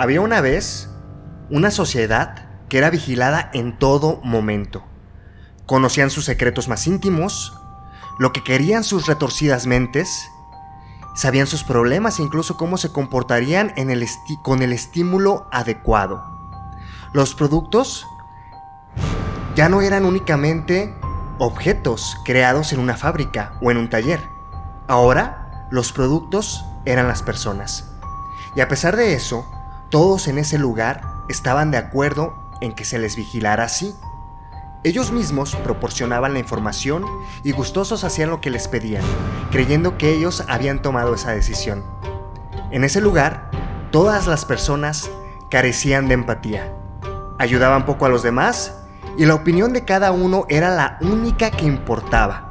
Había una vez una sociedad que era vigilada en todo momento. Conocían sus secretos más íntimos, lo que querían sus retorcidas mentes, sabían sus problemas e incluso cómo se comportarían con el estímulo adecuado. Los productos ya no eran únicamente objetos creados en una fábrica o en un taller. Ahora, los productos eran las personas. Y a pesar de eso, todos en ese lugar estaban de acuerdo en que se les vigilara así. Ellos mismos proporcionaban la información y gustosos hacían lo que les pedían, creyendo que ellos habían tomado esa decisión. En ese lugar, todas las personas carecían de empatía. Ayudaban poco a los demás y la opinión de cada uno era la única que importaba.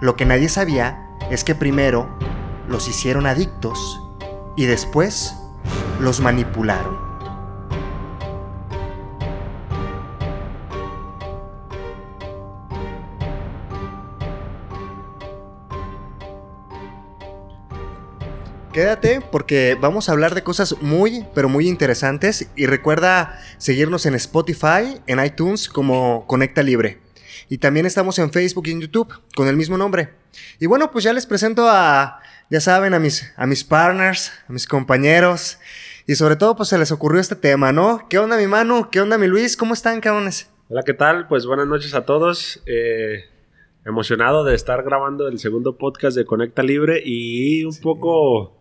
Lo que nadie sabía es que primero los hicieron adictos y después los manipularon. Quédate porque vamos a hablar de cosas muy, pero muy interesantes y recuerda seguirnos en Spotify, en iTunes como Conecta Libre. Y también estamos en Facebook y en YouTube con el mismo nombre. Y bueno, pues ya les presento a, ya saben, a mis, a mis partners, a mis compañeros. Y sobre todo, pues se les ocurrió este tema, ¿no? ¿Qué onda mi mano? ¿Qué onda mi Luis? ¿Cómo están, cabrones? Hola, ¿qué tal? Pues buenas noches a todos. Eh, emocionado de estar grabando el segundo podcast de Conecta Libre y un poco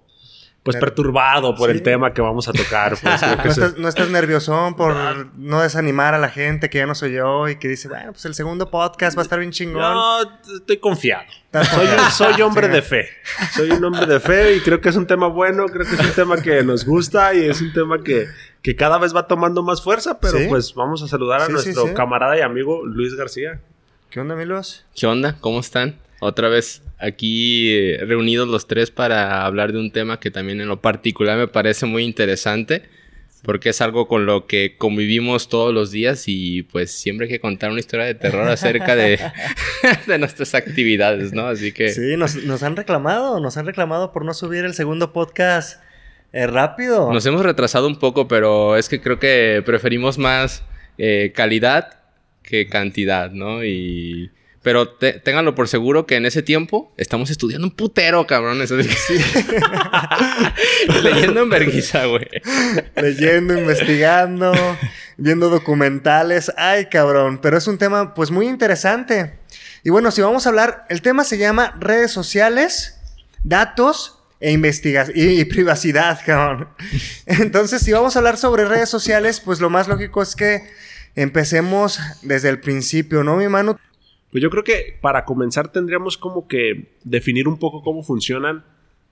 pues perturbado por el tema que vamos a tocar. Pues, no, estás, nervioso por no desanimar a la gente que ya no soy yo y que dice, bueno, pues el segundo podcast va a estar bien chingón. No, estoy confiado. Soy, soy hombre de fe. Soy un hombre de fe y creo que es un tema bueno, creo que es un tema que nos gusta y es un tema que, que cada vez va tomando más fuerza, pero pues vamos a saludar a nuestro camarada y amigo Luis García. ¿Qué onda, Milos? ¿Qué onda? ¿Cómo están? Otra vez aquí eh, reunidos los tres para hablar de un tema que también en lo particular me parece muy interesante porque es algo con lo que convivimos todos los días y pues siempre hay que contar una historia de terror acerca de, de nuestras actividades, ¿no? Así que... Sí, nos, han reclamado, nos han reclamado por no subir el segundo podcast eh, rápido. Nos hemos retrasado un poco, pero es que creo que preferimos más eh, calidad que cantidad, ¿no? Y pero ténganlo por seguro que en ese tiempo estamos estudiando un putero, cabrones. Leyendo en vergüenza, güey. Leyendo, investigando, viendo documentales. Ay, cabrón. Pero es un tema, pues, muy interesante. Y bueno, si vamos a hablar, el tema se llama redes sociales, datos e investigación y, privacidad, cabrón. Entonces, si vamos a hablar sobre redes sociales, pues lo más lógico es que empecemos desde el principio, ¿no, mi mano? Pues yo creo que para comenzar tendríamos como que definir un poco cómo funcionan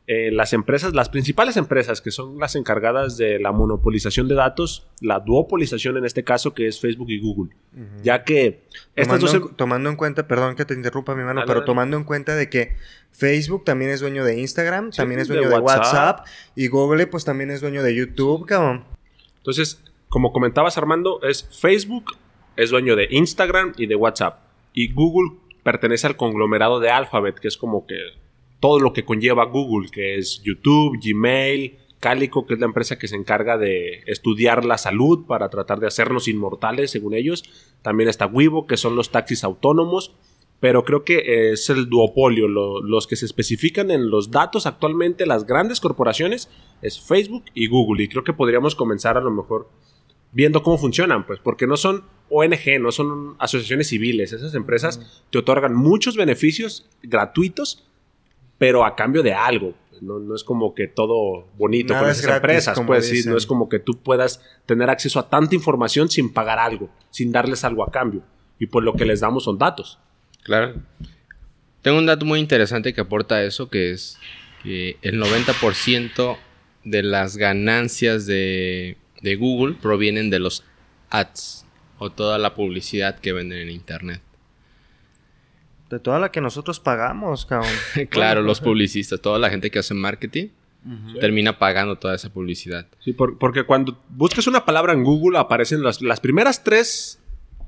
eh, las empresas, las principales empresas que son las encargadas de la monopolización de datos, la duopolización en este caso que es Facebook y Google, ya que tomando, em- tomando, en cuenta, perdón que te interrumpa mi mano, pero tomando en cuenta de que Facebook también es dueño de Instagram, también es dueño de, WhatsApp. y Google pues también es dueño de YouTube, cabrón. Entonces, como comentabas Armando, es Facebook es dueño de Instagram y de WhatsApp. Y Google pertenece al conglomerado de Alphabet, que es como que todo lo que conlleva Google, que es YouTube, Gmail, Calico, que es la empresa que se encarga de estudiar la salud para tratar de hacernos inmortales, según ellos. También está Weibo, que son los taxis autónomos. Pero creo que es el duopolio. los que se especifican en los datos actualmente, las grandes corporaciones, es Facebook y Google. Y creo que podríamos comenzar a lo mejor viendo cómo funcionan, pues, porque no son ONG, no son asociaciones civiles. Esas empresas te otorgan muchos beneficios gratuitos, pero a cambio de algo. No, es como que todo bonito con esas empresas, pues sí, no es como que tú puedas tener acceso a tanta información sin pagar algo, sin darles algo a cambio. Y pues lo que les damos son datos. Claro. Tengo un dato muy interesante que aporta eso, que es que el 90% de las ganancias de de Google provienen de los ads o toda la publicidad que venden en internet. De toda la que nosotros pagamos, cabrón. claro, los publicistas, toda la gente que hace marketing termina pagando toda esa publicidad. Sí, porque cuando buscas una palabra en Google aparecen las, primeras tres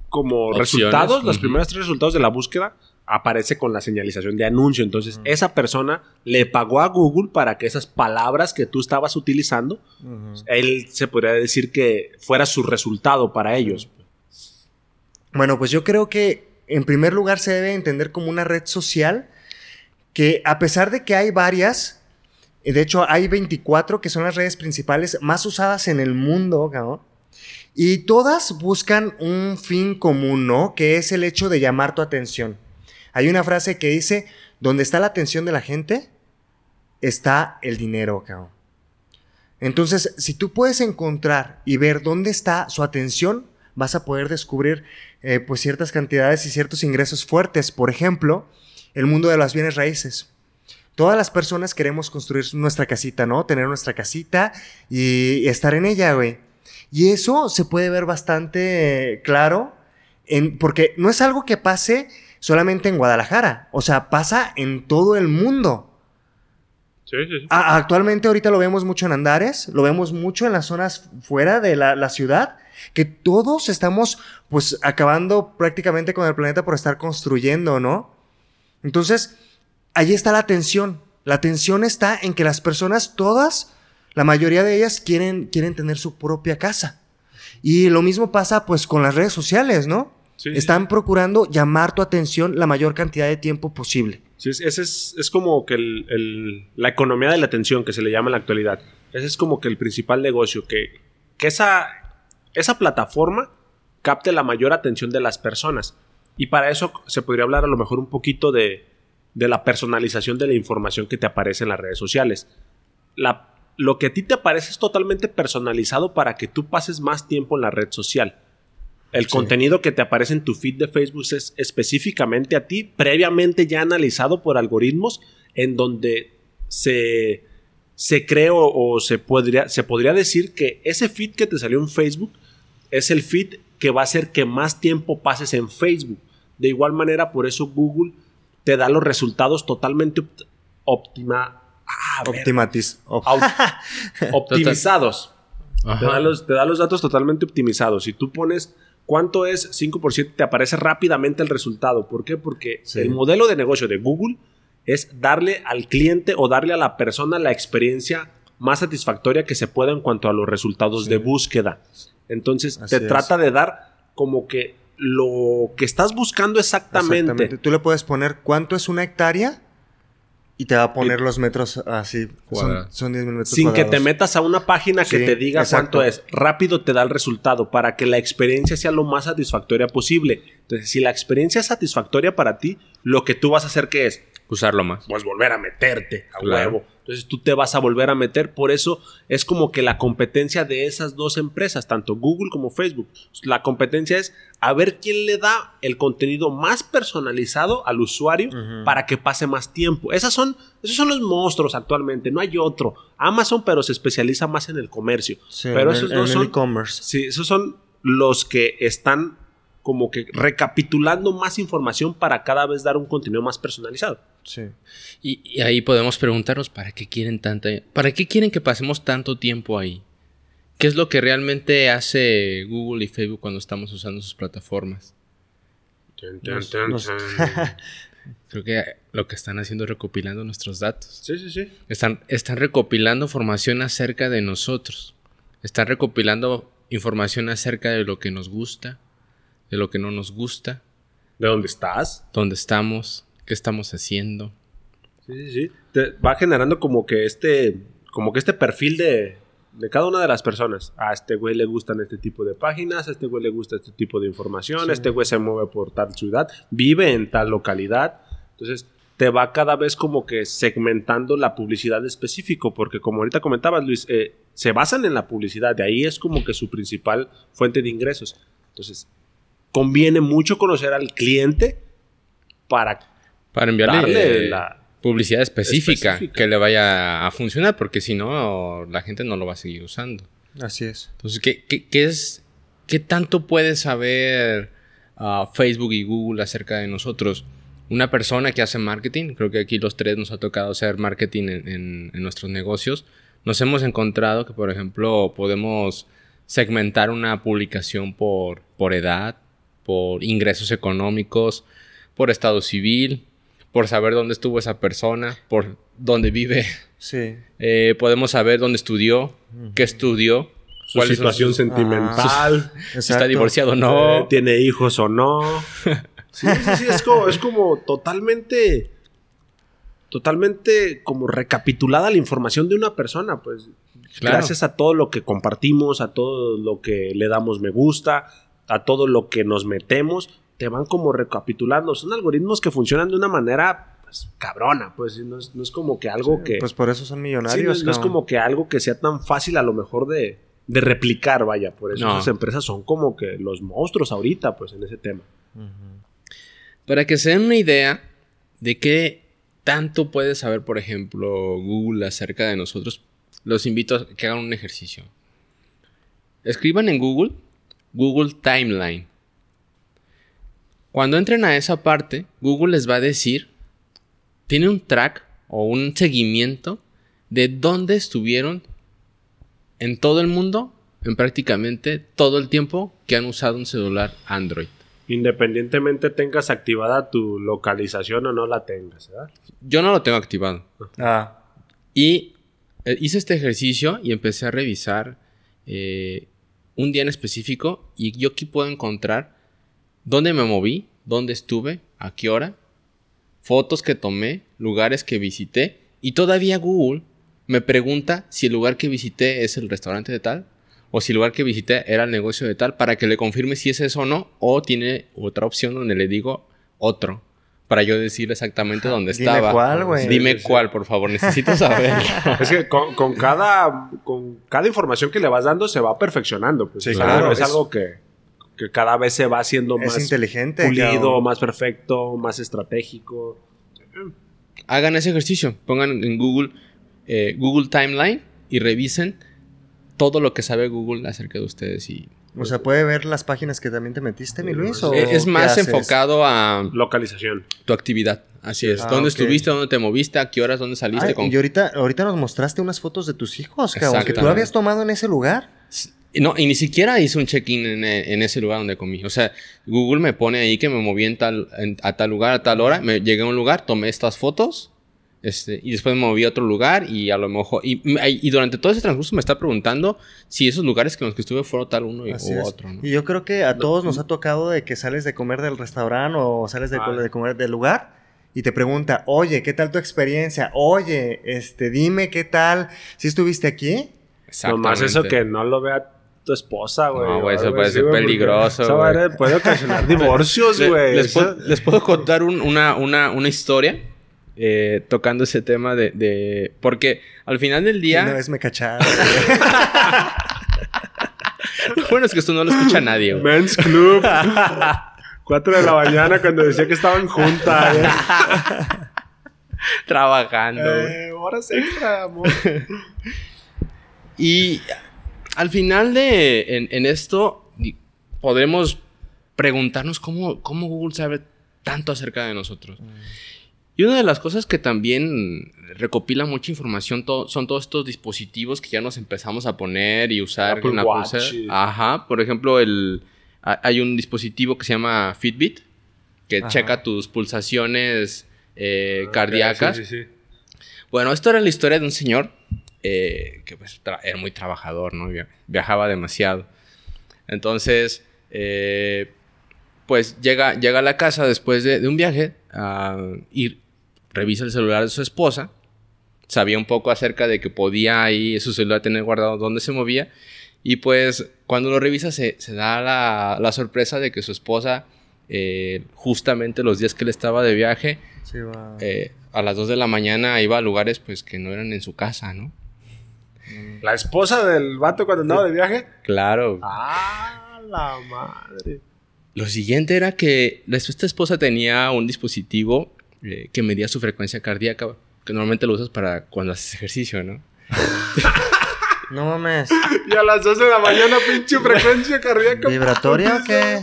como resultados, los primeros tres resultados de la búsqueda aparece con la señalización de anuncio. Entonces, esa persona le pagó a Google para que esas palabras que tú estabas utilizando, él se podría decir que fuera su resultado para ellos. Bueno, pues yo creo que en primer lugar se debe entender como una red social que a pesar de que hay varias, de hecho hay 24 que son las redes principales más usadas en el mundo, ¿no? Y todas buscan un fin común, ¿no? Que es el hecho de llamar tu atención. Hay una frase que dice, donde está la atención de la gente, está el dinero, cabrón. Entonces, si tú puedes encontrar y ver dónde está su atención, vas a poder descubrir eh, pues ciertas cantidades y ciertos ingresos fuertes. Por ejemplo, el mundo de las bienes raíces. Todas las personas queremos construir nuestra casita, ¿no? Tener nuestra casita y estar en ella, güey. Y eso se puede ver bastante eh, claro, porque no es algo que pase solamente en Guadalajara, o sea, pasa en todo el mundo. Sí, sí, sí. actualmente ahorita lo vemos mucho en Andares, lo vemos mucho en las zonas fuera de la, la, ciudad, que todos estamos pues acabando prácticamente con el planeta por estar construyendo, ¿no? Entonces, ahí está la tensión. La tensión está en que las personas todas la mayoría de ellas quieren, quieren tener su propia casa. Y lo mismo pasa pues con las redes sociales, ¿no? Están procurando llamar tu atención la mayor cantidad de tiempo posible. Sí, ese es, es como que el, la economía de la atención que se le llama en la actualidad. Ese es como que el principal negocio, que, que esa, esa plataforma capte la mayor atención de las personas. Y para eso se podría hablar a lo mejor un poquito de, de la personalización de la información que te aparece en las redes sociales. La lo que a ti te aparece es totalmente personalizado para que tú pases más tiempo en la red social. El contenido que te aparece en tu feed de Facebook es específicamente a ti, previamente ya analizado por algoritmos, en donde se, se cree o, se, podría, se podría decir que ese feed que te salió en Facebook es el feed que va a hacer que más tiempo pases en Facebook. De igual manera, por eso Google te da los resultados totalmente óptima Ah, optimizados. Te da, los, datos totalmente optimizados. Si tú pones cuánto es 5 por 7, te aparece rápidamente el resultado. ¿Por qué? Porque el modelo de negocio de Google es darle al cliente o darle a la persona la experiencia más satisfactoria que se pueda en cuanto a los resultados de búsqueda. Entonces, te trata de dar como que lo que estás buscando exactamente. exactamente. Tú le puedes poner cuánto es una hectárea y te va a poner los metros así. Son, 10 metros Sin que te metas a una página que te diga cuánto es. Rápido te da el resultado para que la experiencia sea lo más satisfactoria posible. Entonces, si la experiencia es satisfactoria para ti, lo que tú vas a hacer, ¿qué es? Usarlo más. Pues volver a meterte a huevo. Entonces tú te vas a volver a meter. Por eso es como que la competencia de esas dos empresas, tanto Google como Facebook. La competencia es a ver quién le da el contenido más personalizado al usuario para que pase más tiempo. Esas son, esos son los monstruos actualmente. No hay otro. Amazon, pero se especializa más en el comercio. pero esos en son. e-commerce. Sí, esos son los que están como que recapitulando más información para cada vez dar un contenido más personalizado. Sí. Y, ahí podemos preguntarnos para qué quieren tanta, para qué quieren que pasemos tanto tiempo ahí. ¿Qué es lo que realmente hace Google y Facebook cuando estamos usando sus plataformas? Creo que lo que están haciendo es recopilando nuestros datos. Sí, sí, sí. Están, están recopilando información acerca de nosotros. Están recopilando información acerca de lo que nos gusta, de lo que no nos gusta. ¿De dónde estás? ¿Dónde estamos? ¿Qué estamos haciendo? Sí, sí, sí. Te va generando como que este, como que este perfil de, de cada una de las personas. A este güey le gustan este tipo de páginas, a este güey le gusta este tipo de información, este güey se mueve por tal ciudad, vive en tal localidad. Entonces, te va cada vez como que segmentando la publicidad específico, porque como ahorita comentabas, Luis, eh, se basan en la publicidad, de ahí es como que su principal fuente de ingresos. Entonces, conviene mucho conocer al cliente para, para enviarle la publicidad específica, que le vaya a funcionar, porque si no, la gente no lo va a seguir usando. Así es. Entonces, ¿qué, qué, es, qué tanto puede saber uh, Facebook y Google acerca de nosotros? Una persona que hace marketing, creo que aquí los tres nos ha tocado hacer marketing en, en nuestros negocios, nos hemos encontrado que, por ejemplo, podemos segmentar una publicación por, por edad, por ingresos económicos, por estado civil, por saber dónde estuvo esa persona, por dónde vive. Sí. Eh, podemos saber dónde estudió, qué estudió, Su cuál es su- situación sentimental. si está divorciado o no. eh, tiene hijos o no. Sí, sí, sí, es como, es como totalmente. Totalmente como recapitulada la información de una persona, pues. Claro. Gracias a todo lo que compartimos, a todo lo que le damos me gusta, a todo lo que nos metemos, te van como recapitulando. Son algoritmos que funcionan de una manera pues, cabrona, pues no es, no es como que algo que. Pues por eso son Sí, millonarios. no, es- no es como que algo que sea tan fácil a lo mejor de, de replicar, vaya. Por eso No. esas empresas son como que los monstruos ahorita, pues, en ese tema. Para que se den una idea de qué tanto puede saber, por ejemplo, Google acerca de nosotros, los invito a que hagan un ejercicio. Escriban en Google Google Timeline. Cuando entren a esa parte, Google les va a decir, tiene un track o un seguimiento de dónde estuvieron en todo el mundo, en prácticamente todo el tiempo que han usado un celular Android. Independientemente tengas activada tu localización o no la tengas, ¿verdad? Yo no lo tengo activado. Ah, Y eh, hice este ejercicio y empecé a revisar eh, un día en específico y yo aquí puedo encontrar dónde me moví, dónde estuve, a qué hora, fotos que tomé, lugares que visité y todavía Google me pregunta si el lugar que visité es el restaurante de tal o si el lugar que visité era el negocio de tal para que le confirme si es eso o no o tiene otra opción donde le digo otro para yo decir exactamente dónde Dime estaba. cuál, güey. Dime Sí, sí, sí. cuál, por favor, necesito saber. Es que con, con cada, con cada información que le vas dando se va perfeccionando. Pues, Sí, claro, Es, es- algo que, que cada vez se va haciendo es más inteligente. pulido, cabrón. más perfecto, más estratégico. Hagan ese ejercicio. Pongan en Google eh, Google Timeline y revisen todo lo que sabe Google acerca de ustedes. Y O sea, ¿puede ver las páginas que también te metiste, mi Luis? ¿O es más enfocado a Localización. tu actividad. Así es. Ah, ¿Dónde ok. estuviste? ¿Dónde te moviste? ¿A qué horas? ¿Dónde saliste? Ay, con- y ahorita, ahorita nos mostraste unas fotos de tus hijos, cabrón, que tú habías tomado en ese lugar. No, y ni siquiera hice un check-in en, e- en ese lugar donde comí. O sea, Google me pone ahí que me moví en tal, en- a tal lugar, a tal hora. Me llegué a un lugar, tomé estas fotos. Este, y después me moví a otro lugar y a lo mejor... Y, y durante todo ese transcurso me está preguntando si esos lugares con los que estuve fueron tal uno y- u es. otro, ¿no? Y yo creo que a todos nos ha tocado de que sales de comer del restaurante o sales de, Ah. de comer del lugar y te pregunta, oye, ¿qué tal tu experiencia? Oye, este, dime qué tal, si estuviste aquí? Nomás eso que no lo vea tu esposa, güey. No, güey, eso puede ser güey, porque peligroso, Esa güey. madre puede ocasionar divorcios, Le- güey. les, Eso- puedo, les puedo contar un- una, una, una historia eh, tocando ese tema de, de- Porque al final del día... Una vez me cacharon. Bueno es que esto no lo escucha nadie, güey. Men's Club. Cuatro de la mañana cuando decía que estaban juntas. ¿eh? Trabajando. Eh, horas extra, amor. Y al final de en, en esto podremos preguntarnos cómo, cómo Google sabe tanto acerca de nosotros. Y una de las cosas que también recopila mucha información to- son todos estos dispositivos que ya nos empezamos a poner y usar Apple en la Watch. Ajá, por ejemplo, el, ha- hay un dispositivo que se llama Fitbit que Ajá. checa tus pulsaciones eh, Ok, cardíacas. sí, sí, sí. Bueno, esto era la historia de un señor eh, que pues, era muy trabajador, ¿no? Via- Viajaba demasiado. Entonces, eh, pues llega, llega a la casa después de, de un viaje ah, y revisa el celular de su esposa. Sabía un poco acerca de que podía ahí su celular tener guardado dónde se movía. Y pues cuando lo revisa se, se da la, la sorpresa de que su esposa, eh, justamente los días que él estaba de viaje, Sí, va. eh, a las 2 de la mañana iba a lugares pues que no eran en su casa, ¿no? La esposa del vato cuando andaba de viaje. Claro. Ah, la madre. Lo siguiente era que la- esta esposa tenía un dispositivo eh, que medía su frecuencia cardíaca, que normalmente lo usas para cuando haces ejercicio, ¿no? No mames. Y a las 2 de la mañana, pinche frecuencia cardíaca. ¿Vibratoria o qué?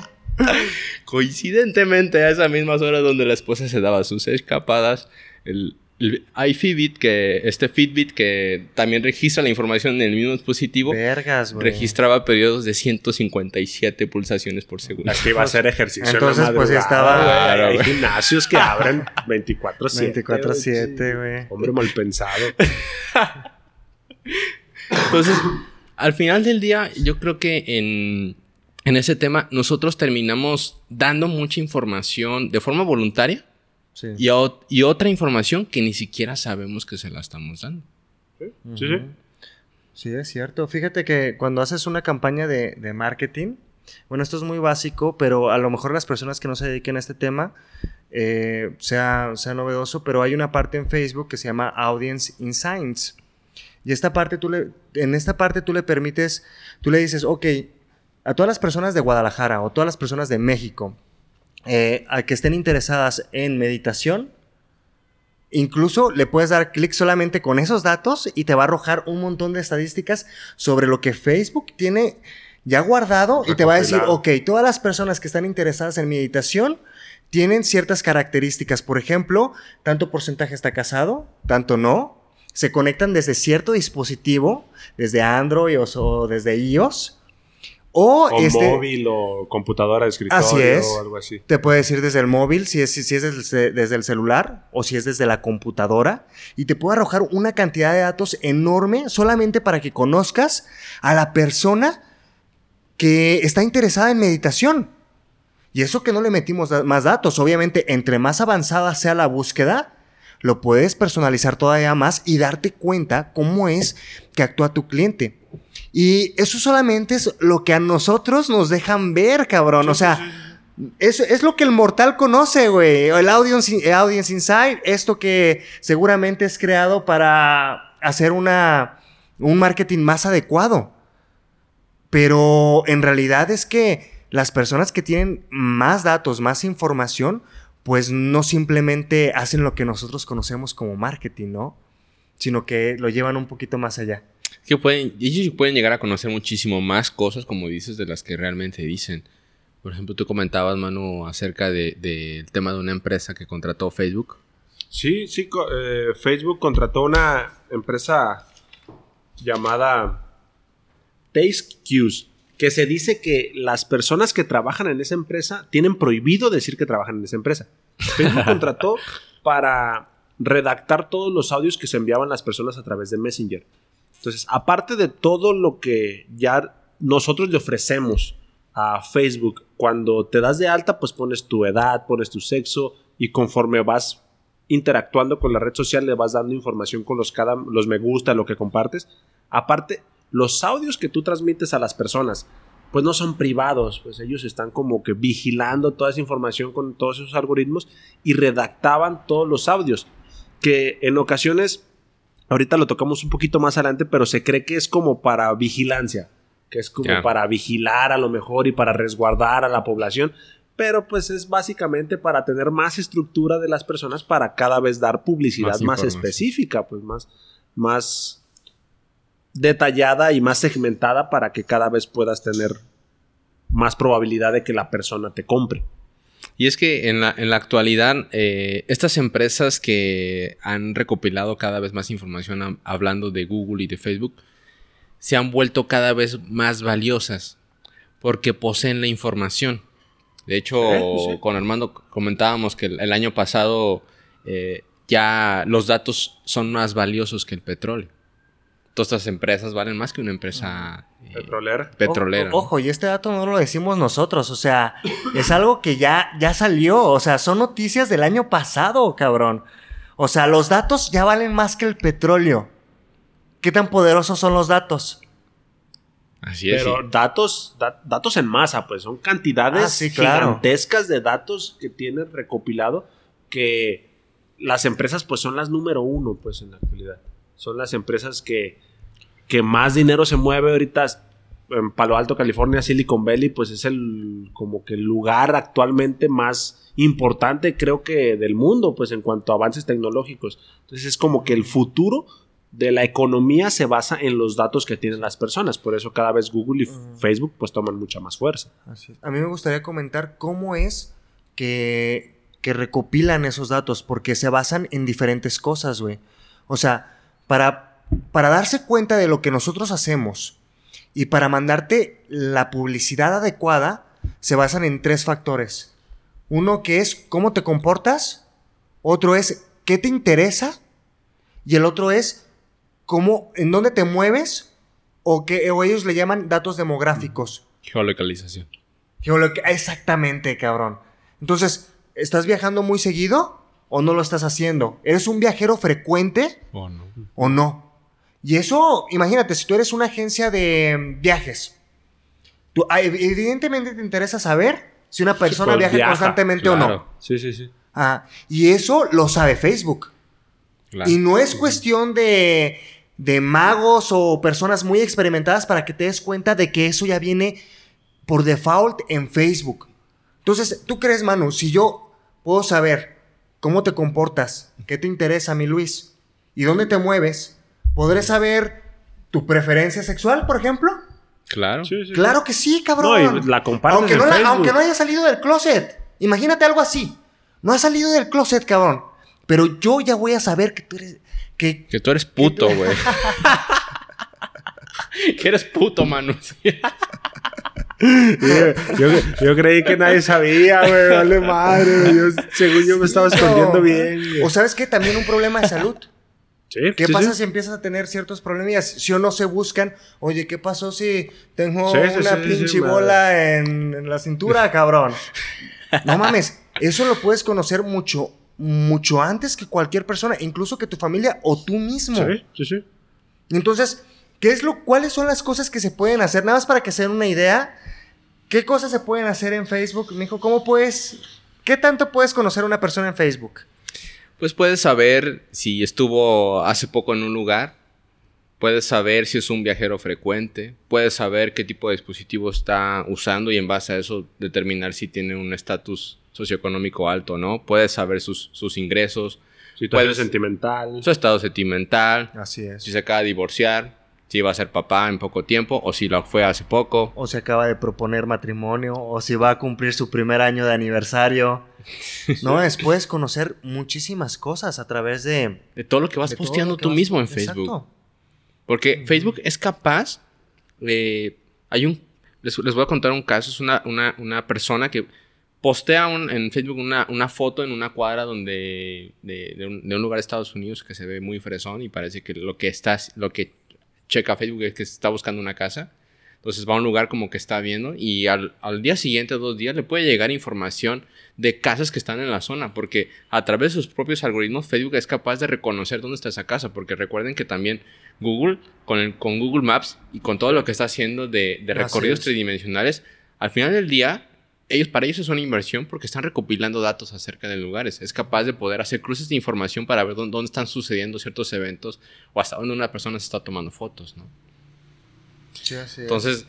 Coincidentemente a esas mismas horas donde la esposa se daba sus escapadas, el, el iFitbit, que este Fitbit que también registra la información en el mismo dispositivo, Vergas, güey. registraba periodos de 157 pulsaciones por segundo. Aquí va a ser ejercicio. en la Entonces, pues, ya madrugada, estaba-. Claro, Hay gimnasios que abren 24-7. 24/7, güey. Hombre mal pensado. Entonces, al final del día, yo creo que en, en ese tema nosotros terminamos dando mucha información de forma voluntaria Sí. y, o- y otra información que ni siquiera sabemos que se la estamos dando. Sí, sí. Sí, es cierto. Fíjate que cuando haces una campaña de, de marketing, bueno, esto es muy básico, pero a lo mejor las personas que no se dediquen a este tema eh, sea, sea novedoso, pero hay una parte en Facebook que se llama Audience Insights. Y esta parte tú le, en esta parte tú le permites, tú le dices, ok, a todas las personas de Guadalajara o todas las personas de México eh, a que estén interesadas en meditación, Incluso le puedes dar clic solamente con esos datos y te va a arrojar un montón de estadísticas sobre lo que Facebook tiene ya guardado y te va a decir, ok, todas las personas que están interesadas en meditación tienen ciertas características. Por ejemplo, tanto porcentaje está casado, tanto no. Se conectan desde cierto dispositivo, desde Android o desde iOS. O, O este, móvil o computadora de escritorio Así es. o algo así. te puede decir desde el móvil, si es, si es desde, desde el celular o si es desde la computadora. Y te puede arrojar una cantidad de datos enorme solamente para que conozcas a la persona que está interesada en meditación. Y eso que no le metimos más datos. Obviamente, entre más avanzada sea la búsqueda, lo puedes personalizar todavía más y darte cuenta cómo es que actúa tu cliente. Y eso solamente es lo que a nosotros nos dejan ver, cabrón. o sea, es, es lo que el mortal conoce, güey. El audience, el audience Insight, esto que seguramente es creado para hacer una, un marketing más adecuado. Pero en realidad es que las personas que tienen más datos, más información, pues no simplemente hacen lo que nosotros conocemos como marketing, ¿no? Sino que lo llevan un poquito más allá. Que pueden, ellos pueden llegar a conocer muchísimo más cosas, como dices, de las que realmente dicen. Por ejemplo, tú comentabas, Manu, acerca de- del tema de una empresa que contrató Facebook. Sí, sí, co- eh, Facebook contrató una empresa llamada Taste Cues, que se dice que las personas que trabajan en esa empresa tienen prohibido decir que trabajan en esa empresa. Facebook contrató para redactar todos los audios que se enviaban las personas a través de Messenger. Entonces, aparte de todo lo que ya nosotros le ofrecemos a Facebook, cuando te das de alta, pues pones tu edad, pones tu sexo y conforme vas interactuando con la red social le vas dando información con los, cada, los me gusta, lo que compartes. Aparte, los audios que tú transmites a las personas, pues no son privados, pues ellos están como que vigilando toda esa información con todos esos algoritmos y redactaban todos los audios, que en ocasiones, ahorita lo tocamos un poquito más adelante, pero se cree que es como para vigilancia, que es como para vigilar a lo mejor y para resguardar a la población, pero pues es básicamente para tener más estructura de las personas para cada vez dar publicidad Más más, específica, pues más, más detallada y más segmentada para que cada vez puedas tener más probabilidad de que la persona te compre. Y es que en la, en la actualidad, eh, estas empresas que han recopilado cada vez más información hablando de Google y de Facebook, se han vuelto cada vez más valiosas porque poseen la información. De hecho, sí. con Armando comentábamos que el, el año pasado eh, ya los datos son más valiosos que el petróleo. Todas estas empresas valen más que una empresa eh, Petrolera. petrolera. Ojo, ojo, y este dato no lo decimos nosotros, o sea, es algo que ya, ya salió, o sea, son noticias del año pasado, cabrón. O sea, los datos ya valen más que el petróleo. ¿Qué tan poderosos son los datos? Así es. Pero sí. datos, da- datos en masa, pues son cantidades Ah, sí, claro. gigantescas de datos que tienes recopilado que las empresas pues son las número uno pues en la actualidad. Son las empresas que, que más dinero se mueve ahorita en Palo Alto, California, Silicon Valley, pues es el como que el lugar actualmente más importante creo que del mundo pues en cuanto a avances tecnológicos. Entonces es como que el futuro de la economía se basa en los datos que tienen las personas. Por eso cada vez Google y. Facebook pues toman mucha más fuerza. Así. A mí me gustaría comentar cómo es que que recopilan esos datos porque se basan en diferentes cosas, güey. O sea, para, para darse cuenta de lo que nosotros hacemos y para mandarte la publicidad adecuada, se basan en tres factores. Uno que es cómo te comportas, otro es qué te interesa y el otro es cómo, en dónde te mueves o que o ellos le llaman datos demográficos. Geolocalización. Geoloca- Exactamente, cabrón. Entonces, ¿estás viajando muy seguido o no lo estás haciendo? ¿Eres un viajero frecuente ¿O no? o no? Y eso, imagínate, si tú eres una agencia de viajes, tú, ah, ev- evidentemente te interesa saber si una persona viaja, viaja, constantemente o no. Sí, sí, sí. Ah, y eso lo sabe Facebook. Claro. Y no es cuestión de, de magos o personas muy experimentadas para que te des cuenta de que eso ya viene por default en Facebook. Entonces, ¿tú crees, Manu, si yo puedo saber cómo te comportas, qué te interesa, mi Luis, y dónde te mueves, podré saber tu preferencia sexual, por ejemplo? Claro. Sí, sí, Claro que sí, cabrón. No, y la compartes aunque en no, la- Facebook. aunque no haya salido del closet. Imagínate algo así. No ha salido del closet, cabrón. Pero yo ya voy a saber que tú eres. Que, Que tú eres puto, güey. que eres puto, Manu. Yo, yo- yo creí que nadie sabía, güey. Vale madre. Yo, según yo me estaba escondiendo bien. güey. O sabes que también un problema de salud. Sí, ¿Qué sí, pasa sí. si empiezas a tener ciertos problemas? Si o no se buscan, oye, ¿qué pasó si tengo una pinche bola en, en la cintura, cabrón? No mames, eso lo puedes conocer mucho, mucho antes que cualquier persona, incluso que tu familia o tú mismo. Sí, sí, sí. Entonces, ¿qué es lo, ¿cuáles son las cosas que se pueden hacer? Nada más para que se den una idea. ¿Qué cosas se pueden hacer en Facebook? Mijo, ¿cómo puedes, qué tanto puedes conocer a una persona en Facebook? Pues puedes saber si estuvo hace poco en un lugar. Puedes saber si es un viajero frecuente. Puedes saber qué tipo de dispositivo está usando y en base a eso determinar si tiene un estatus socioeconómico alto o no. Puedes saber sus, sus ingresos, Situación Puedes- sentimental. su estado sentimental, Así es. si se acaba de divorciar, si va a ser papá en poco tiempo o si lo fue hace poco. O se acaba de proponer matrimonio, o si va a cumplir su primer año de aniversario. No, es puedes conocer muchísimas cosas a través de... De todo lo que vas posteando que tú vas- mismo en Exacto. Facebook. Porque Facebook es capaz. eh, hay un. Les, les voy a contar un caso. Es una, una, una persona que postea un- en Facebook una, una foto en una cuadra donde. De, de un, de un lugar de Estados Unidos que se ve muy fresón y parece que lo que está. Lo que checa Facebook que está buscando una casa. Entonces va a un lugar como que está viendo y al, al día siguiente, dos días, le puede llegar información de casas que están en la zona, porque a través de sus propios algoritmos Facebook es capaz de reconocer dónde está esa casa, porque recuerden que también Google, con, el- con Google Maps y con todo lo que está haciendo de, recorridos es. tridimensionales, al final del día, ellos, para ellos es una inversión porque están recopilando datos acerca de lugares. Es capaz de poder hacer cruces de información para ver dónde, dónde están sucediendo ciertos eventos o hasta dónde una persona se está tomando fotos, ¿no? Sí, así es. Entonces,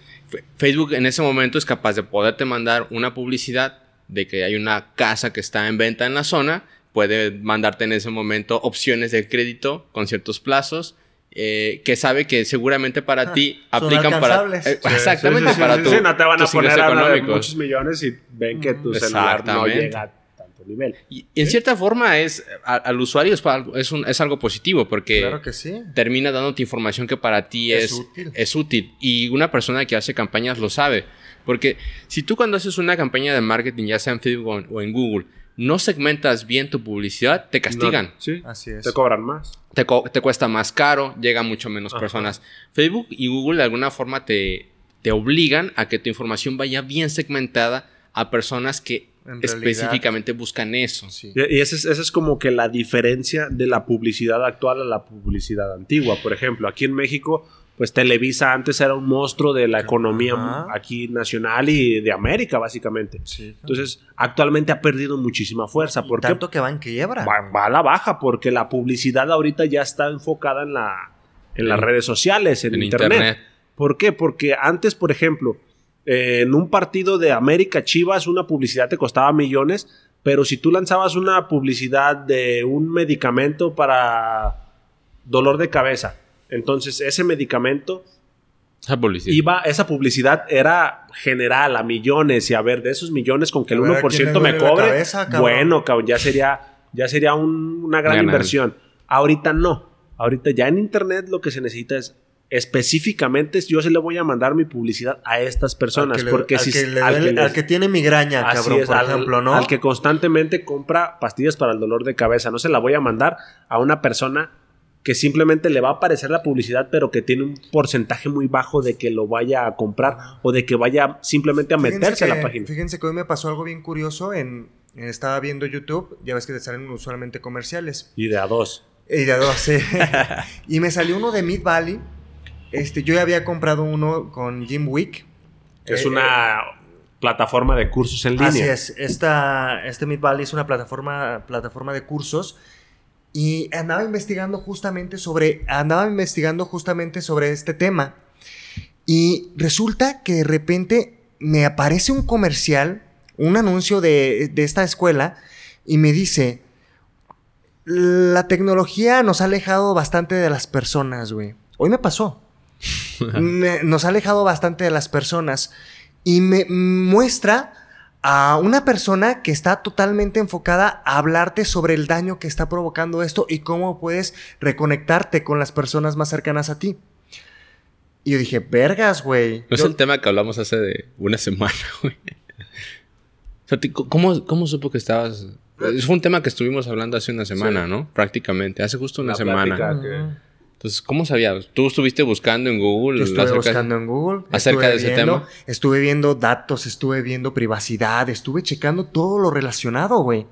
Facebook en ese momento es capaz de poderte mandar una publicidad de que hay una casa que está en venta en la zona, puede mandarte en ese momento opciones de crédito con ciertos plazos. Eh, que sabe que seguramente para Ah, ti aplican para eh, Sí, exactamente Sí, sí, para sí, tu, sí, no te van a tus poner a muchos millones y ven que tu celular no llega a tanto nivel. Y, y en cierta forma es a- al usuario es, es, un- es algo positivo porque Claro que sí. termina dándote información que para ti Es es, útil. es útil. Y una persona que hace campañas lo sabe. Porque si tú cuando haces una campaña de marketing, ya sea en Facebook o en- o en Google, no segmentas bien tu publicidad, te castigan. No, sí. Así es. Te cobran más. Te, co- te cuesta más caro, llega a mucho menos Ajá. personas. Facebook y Google de alguna forma te, te obligan a que tu información vaya bien segmentada a personas que específicamente buscan eso. Sí. Y y esa es, esa es como que la diferencia de la publicidad actual a la publicidad antigua. Por ejemplo, aquí en México, pues Televisa antes era un monstruo de la economía Ajá. aquí nacional y de América, básicamente. Sí. Entonces, actualmente ha perdido muchísima fuerza. ¿Por qué? Tanto que va en quiebra. Va, va a la baja, porque la publicidad ahorita ya está enfocada en, la, en las redes sociales, en, en internet. internet. ¿Por qué? Porque antes, por ejemplo, eh, en un partido de América Chivas, una publicidad te costaba millones, pero si tú lanzabas una publicidad de un medicamento para dolor de cabeza, entonces ese medicamento Esa publicidad. iba, esa publicidad era general a millones y a ver, de esos millones con que el A ver, ¿a quién 1% le me cobre, cabeza, cabrón? bueno, cabrón, ya sería, ya sería un- una gran Ganar. inversión. Ahorita no. Ahorita ya en internet lo que se necesita es específicamente yo se le voy a mandar mi publicidad a estas personas Al que le- porque al si que le al que les- al que tiene migraña, Así cabrón, es, por al, ejemplo, ¿no? al que constantemente compra pastillas para el dolor de cabeza. No se la voy a mandar a una persona que simplemente le va a aparecer la publicidad, pero que tiene un porcentaje muy bajo de que lo vaya a comprar o de que vaya simplemente a Fíjense meterse a que- la página. Fíjense que hoy me pasó algo bien curioso en, en- estaba viendo YouTube, ya ves que te salen usualmente comerciales. Y de a dos. Y de a dos, sí. y me salió uno de Mid Valley. Este, yo ya había comprado uno con Jim Wick. Que es Eh, una plataforma de cursos en línea. Así es. Esta, este Mid Valley es una plataforma, plataforma de cursos. Y andaba investigando justamente sobre. Andaba investigando justamente sobre este tema. Y resulta que de repente me aparece un comercial, un anuncio de, de esta escuela, y me dice. La tecnología nos ha alejado bastante de las personas, güey. Hoy me pasó. Me- nos ha alejado bastante de las personas. Y me muestra a una persona que está totalmente enfocada a hablarte sobre el daño que está provocando esto y cómo puedes reconectarte con las personas más cercanas a ti. Y yo dije, vergas, güey. No es el tema que hablamos hace de una semana, güey. O sea, ti- ¿cómo, ¿cómo supo que estabas...? Fue un tema que estuvimos hablando hace una semana, Sí. ¿no? Prácticamente, hace justo una La semana. plática. Entonces, ¿cómo sabías? ¿Tú estuviste buscando en Google? Yo estuve buscando en Google. acerca de ese viendo- tema. Estuve viendo datos, estuve viendo privacidad, estuve checando todo lo relacionado, güey.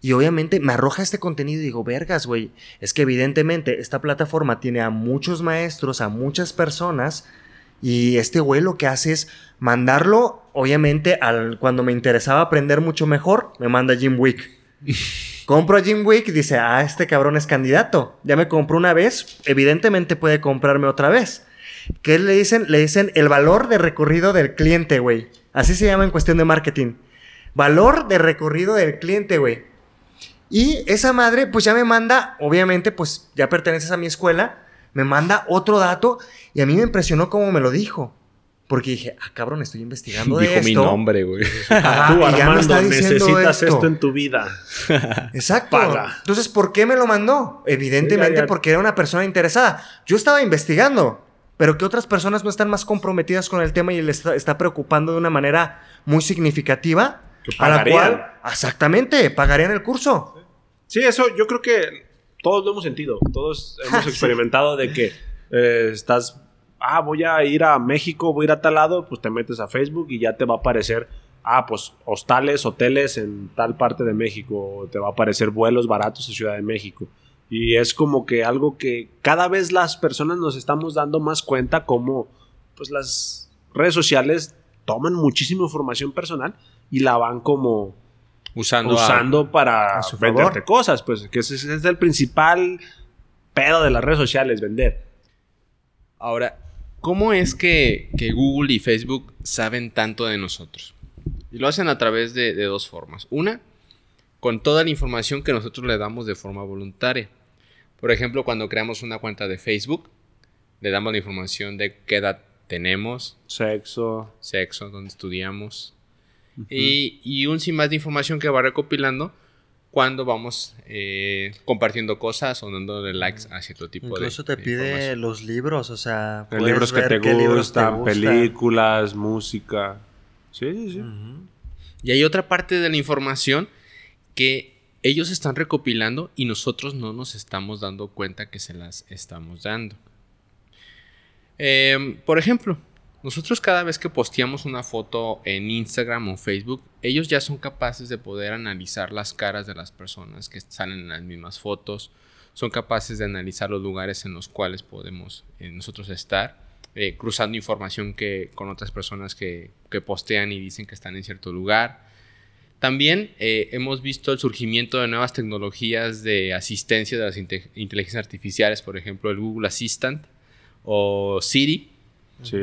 Y obviamente me arroja este contenido y digo, vergas, güey. Es que evidentemente esta plataforma tiene a muchos maestros, a muchas personas. Y este güey lo que hace es mandarlo, obviamente, al, cuando me interesaba aprender mucho mejor, me manda Jim Wick. Compro a Jim Wick y dice, ah, este cabrón es candidato. Ya me compró una vez, evidentemente puede comprarme otra vez. ¿Qué le dicen? Le dicen el valor de recorrido del cliente, güey. Así se llama en cuestión de marketing. Valor de recorrido del cliente, güey. Y esa madre, pues ya me manda, obviamente, pues ya perteneces a mi escuela, me manda otro dato y a mí me impresionó cómo me lo dijo. Porque dije, ah, cabrón, estoy investigando de Dijo mi esto. nombre, güey. Ajá, Tú, Armando, necesitas esto. esto en tu vida. Exacto. Paga. Entonces, ¿por qué me lo mandó? Evidentemente Sí, ya, ya. porque era una persona interesada. Yo estaba investigando, pero que otras personas no están más comprometidas con el tema y les está, está preocupando de una manera muy significativa. A la cual, exactamente, pagarían el curso. Sí, eso yo creo que todos lo hemos sentido. Todos hemos experimentado de que eh, estás, ah, voy a ir a México, voy a ir a tal lado, pues te metes a Facebook y ya te va a aparecer, ah, pues hostales, hoteles en tal parte de México, te va a aparecer vuelos baratos a Ciudad de México. Y es como que algo que cada vez las personas nos estamos dando más cuenta como pues las redes sociales toman muchísima información personal y la van como Usando, a- usando para a su venderte favor. cosas, pues que ese es el principal pedo de las redes sociales, vender. Ahora, ¿cómo es que, que Google y Facebook saben tanto de nosotros? Y lo hacen a través de, de dos formas. Una, con toda la información que nosotros le damos de forma voluntaria. Por ejemplo, cuando creamos una cuenta de Facebook, le damos la información de qué edad tenemos, Sexo. sexo, dónde estudiamos. y, y un sin más de información que va recopilando cuando vamos eh, compartiendo cosas o dándole likes a cierto tipo de Incluso te de pide los libros, o sea, libros que te libros te gustan, películas, música. Sí, sí, sí. Y hay otra parte de la información que ellos están recopilando y nosotros no nos estamos dando cuenta que se las estamos dando. Em, por ejemplo, nosotros cada vez que posteamos una foto en Instagram o Facebook, ellos ya son capaces de poder analizar las caras de las personas que salen en las mismas fotos, son capaces de analizar los lugares en los cuales podemos eh, nosotros estar, eh, cruzando información que, con otras personas que, que postean y dicen que están en cierto lugar. También eh, hemos visto el surgimiento de nuevas tecnologías de asistencia de las inte- inteligencias artificiales, por ejemplo, el Google Assistant o Siri Sí.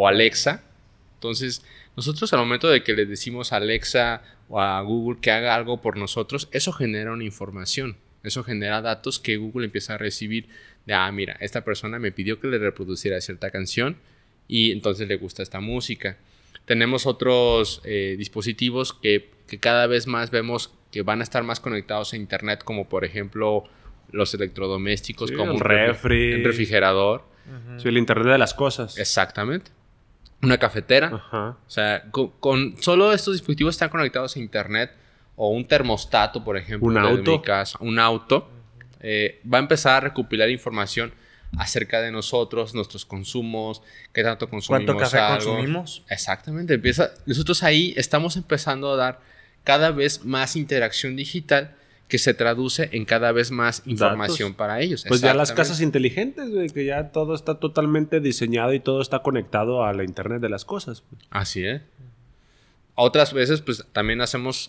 O Alexa. Entonces, nosotros al momento de que le decimos a Alexa o a Google que haga algo por nosotros, eso genera una información. Eso genera datos que Google empieza a recibir de, ah, mira, esta persona me pidió que le reproduciera cierta canción y entonces le gusta esta música. Tenemos otros eh, dispositivos que, que cada vez más vemos que van a estar más conectados a internet, como por ejemplo los electrodomésticos, Sí, como el un refri- refrigerador. Sí, el internet de las cosas. Exactamente. Una cafetera. Ajá. O sea, con, con solo estos dispositivos están conectados a internet o un termostato, por ejemplo, Un de auto. mi casa, un auto, eh, va a empezar a recopilar información acerca de nosotros, nuestros consumos, qué tanto consumimos ¿Cuánto café algo. consumimos? Exactamente, empieza, nosotros ahí estamos empezando a dar cada vez más interacción digital que se traduce en cada vez más información para ellos. Pues ya las casas inteligentes, güey, que ya todo está totalmente diseñado y todo está conectado a la internet de las cosas. Así es. Otras veces, pues también hacemos,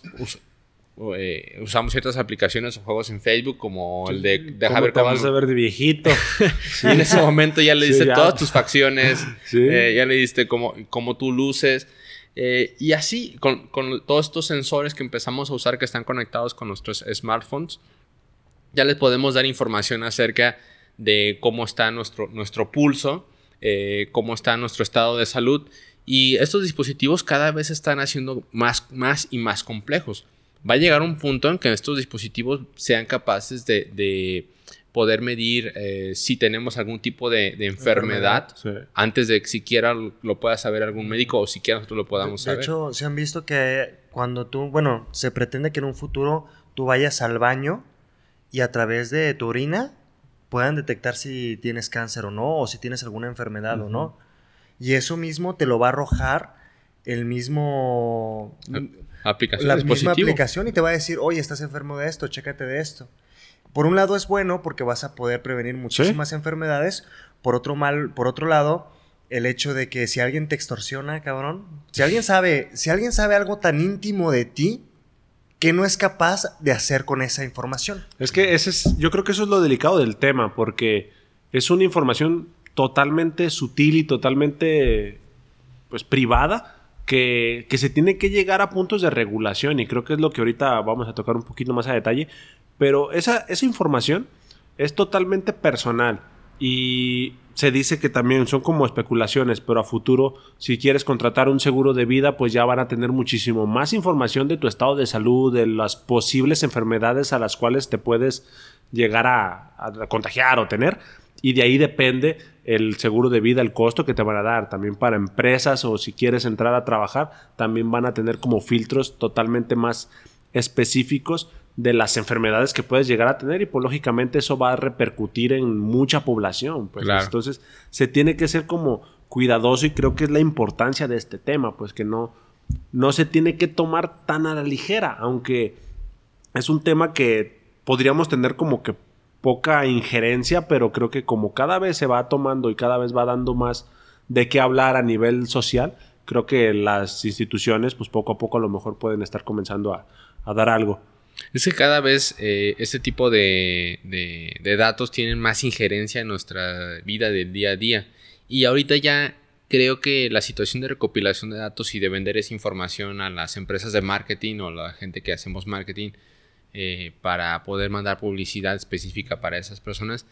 eh, usamos ciertas aplicaciones o juegos en Facebook, como el de deja ¿Cómo ver te cómo. vas a ver de viejito? Y en ese momento ya le Sí, diste todas tus facciones, Sí. eh, ya le diste cómo, cómo tú luces. Eh, y así, con, con todos estos sensores que empezamos a usar que están conectados con nuestros smartphones, ya les podemos dar información acerca de cómo está nuestro, nuestro pulso, eh, cómo está nuestro estado de salud. Y estos dispositivos cada vez están haciendo más, más y más complejos. Va a llegar un punto en que estos dispositivos sean capaces de poder medir eh, si tenemos algún tipo de, de enfermedad, Sí. antes de que siquiera lo pueda saber algún médico o siquiera nosotros lo podamos de saber. hecho, se han visto que cuando tú, bueno, se pretende que en un futuro tú vayas al baño y a través de tu orina puedan detectar si tienes cáncer o no, o si tienes alguna enfermedad o no. Y eso mismo te lo va a arrojar el mismo... aplicación, la dispositivo. misma aplicación y te va a decir, oye, estás enfermo de esto, chécate de esto. Por un lado es bueno porque vas a poder prevenir muchísimas enfermedades. Por otro mal, por otro lado, el hecho de que si alguien te extorsiona, cabrón, si alguien sabe, si alguien sabe algo tan íntimo de ti, que no es capaz de hacer con esa información. Es que ese es, yo creo que eso es lo delicado del tema, porque es una información totalmente sutil y totalmente pues privada que, que se tiene que llegar a puntos de regulación y creo que es lo que ahorita vamos a tocar un poquito más a detalle, pero esa, esa información es totalmente personal y se dice que también son como especulaciones, pero a futuro si quieres contratar un seguro de vida pues ya van a tener muchísimo más información de tu estado de salud, de las posibles enfermedades a las cuales te puedes llegar a, a contagiar o tener y de ahí depende el seguro de vida, el costo que te van a dar. También para empresas o si quieres entrar a trabajar, también van a tener como filtros totalmente más específicos de las enfermedades que puedes llegar a tener y pues lógicamente eso va a repercutir en mucha población. Pues Claro. entonces se tiene que ser como cuidadoso y creo que es la importancia de este tema, pues que no, no se tiene que tomar tan a la ligera, aunque es un tema que podríamos tener como que poca injerencia, pero creo que como cada vez se va tomando y cada vez va dando más de qué hablar a nivel social, creo que las instituciones pues poco a poco a lo mejor pueden estar comenzando a, a dar algo. Es que cada vez eh, este tipo de, de- de datos tienen más injerencia en nuestra vida del día a día. Y ahorita ya creo que la situación de recopilación de datos y de vender esa información a las empresas de marketing o a la gente que hacemos marketing eh, para poder mandar publicidad específica para esas personas,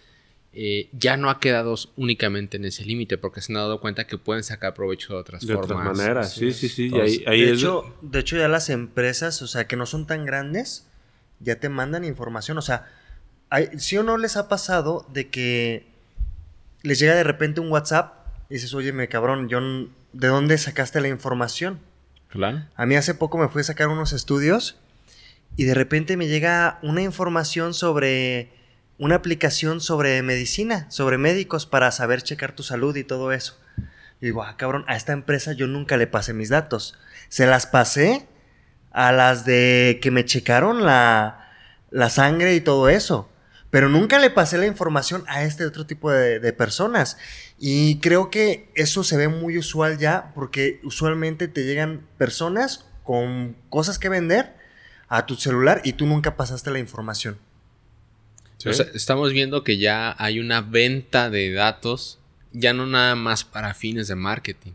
eh, ya no ha quedado únicamente en ese límite porque se han dado cuenta que pueden sacar provecho de otras De formas. otras maneras, sí, sí, sí. y Entonces, ahí, ahí de, es- hecho, de hecho, ya las empresas, o sea, que no son tan grandes, ya te mandan información. O sea, hay, ¿sí o no les ha pasado de que les llega de repente un WhatsApp y dices, oye, me cabrón, yo, ¿de dónde sacaste la información? Claro. A mí hace poco me fui a sacar unos estudios y de repente me llega una información sobre una aplicación sobre medicina, sobre médicos para saber checar tu salud y todo eso. Y digo, ah, cabrón, a esta empresa yo nunca le pasé mis datos. Se las pasé a las de que me checaron la, la sangre y todo eso. Pero nunca le pasé la información a este otro tipo de, personas. Y creo que eso se ve muy usual ya, porque usualmente te llegan personas con cosas que vender a tu celular y tú nunca pasaste la información. Estamos viendo que ya hay una venta de datos, ya no nada más para fines de marketing.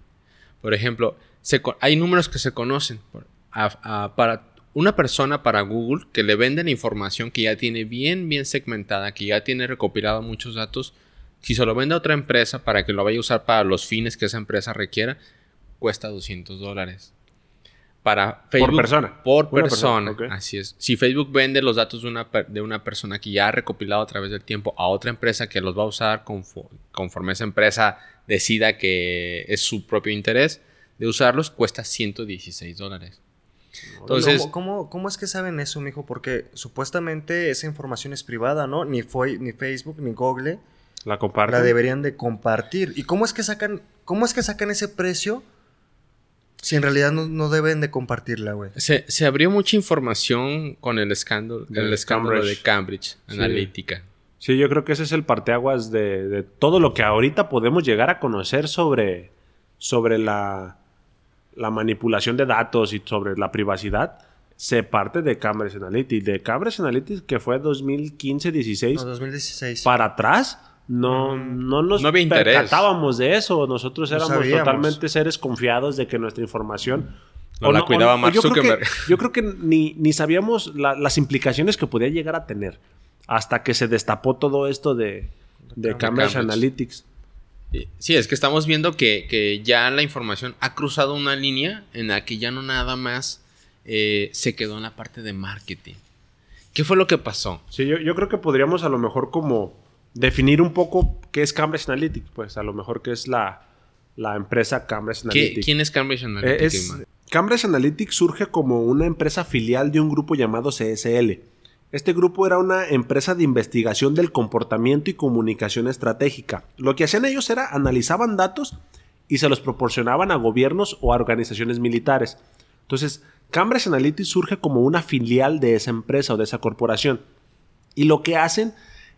Por ejemplo, se hay números que se conocen. A- a- para una persona para Google que le venden información que ya tiene bien, bien segmentada, que ya tiene recopilado muchos datos, Si se lo vende a otra empresa para que lo vaya a usar para los fines que esa empresa requiera, cuesta 200 dólares. Para Facebook, Por persona. Por persona. Así es. Si Facebook vende los datos de una, de una persona que ya ha recopilado a través del tiempo a otra empresa que los va a usar confo- conforme esa empresa decida que es su propio interés de usarlos, cuesta 116 dólares. Entonces, ¿Cómo, cómo, cómo es que saben eso, mijo? Porque supuestamente esa información es privada, ¿no? Ni, fue, ni Facebook ni Google La comparten. la deberían de compartir. ¿Y cómo es que sacan, cómo es que sacan ese precio si en realidad no, no deben de compartirla, güey? se, se abrió mucha información con el escándalo, Del el escándalo Cambridge. de Cambridge Sí. Analytica. Sí, yo creo que ese es el parteaguas de, de todo lo que ahorita podemos llegar a conocer sobre, sobre la, la manipulación de datos y sobre la privacidad. Se parte de Cambridge Analytics. De Cambridge Analytics, que fue 2015-16, No, 2016. para atrás, no, no nos No percatábamos de eso. Nosotros No éramos totalmente seres confiados de que nuestra información... No la cuidaba Mark yo creo que- Zuckerberg. yo creo que ni, ni sabíamos la- las implicaciones que podía llegar a tener hasta que se destapó todo esto de, de Cambridge Cambridge. Analytics. Eh, Sí, es que estamos viendo que, que ya la información ha cruzado una línea en la que ya no nada más eh, se quedó en la parte de marketing. ¿Qué fue lo que pasó? Sí, yo, yo creo que podríamos a lo mejor como definir un poco qué es Cambridge Analytics. Pues a lo mejor qué es la, la empresa Cambridge ¿Qué- Analytics. ¿Quién es Cambridge Eh, es- Iman? Cambridge Analytics surge como una empresa filial de un grupo llamado CSL. Este grupo era una empresa de investigación del comportamiento y comunicación estratégica. Lo que hacían ellos era analizaban datos y se los proporcionaban a gobiernos o a organizaciones militares. Entonces, Cambridge Analytics surge como una filial de esa empresa o de esa corporación. Y lo que hacen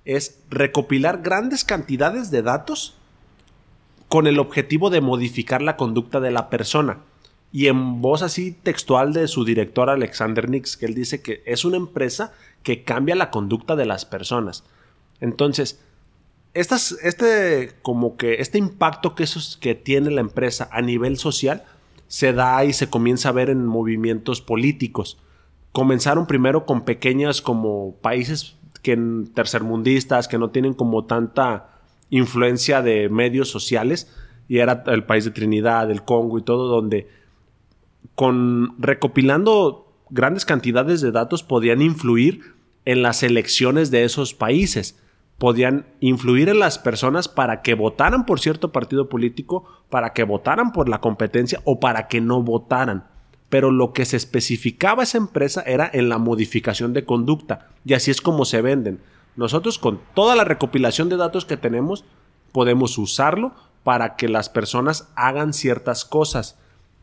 es recopilar grandes cantidades de datos con el objetivo de modificar la conducta de la persona. Y en voz así textual de su director Alexander Nix, que él dice que es una empresa que cambia la conducta de las personas. Entonces, este, como que este impacto que, eso es- que tiene la empresa a nivel social se da y se comienza a ver en movimientos políticos. Comenzaron primero con pequeñas como países que tercermundistas que no tienen como tanta influencia de medios sociales y era el país de Trinidad, el Congo y todo donde con recopilando grandes cantidades de datos podían influir en las elecciones de esos países. Podían influir en las personas para que votaran por cierto partido político, para que votaran por la competencia o para que no votaran. Pero lo que se especificaba esa empresa era en la modificación de conducta. Y así es como se venden. Nosotros con toda la recopilación de datos que tenemos podemos usarlo para que las personas hagan ciertas cosas.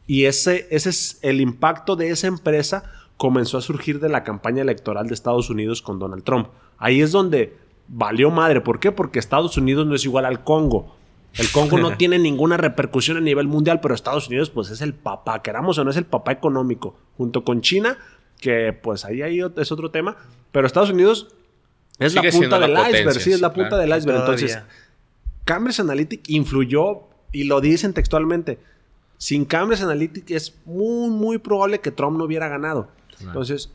Y ese, ese es el impacto de esa empresa comenzó a surgir de la campaña electoral de Estados Unidos con Donald Trump. Ahí es donde valió madre. ¿Por qué? Porque Estados Unidos no es igual al Congo. El Congo no tiene ninguna repercusión a nivel mundial, pero Estados Unidos pues es el papá, queramos o no es el papá económico, junto con China, que pues ahí, ahí es otro tema, pero Estados Unidos es Sigue la punta la del potencia, iceberg, sí, es la punta claro. del iceberg. Todavía. Entonces, Cambridge Analytica influyó, y lo dicen textualmente, sin Cambridge Analytica es muy, muy probable que Trump no hubiera ganado. Entonces,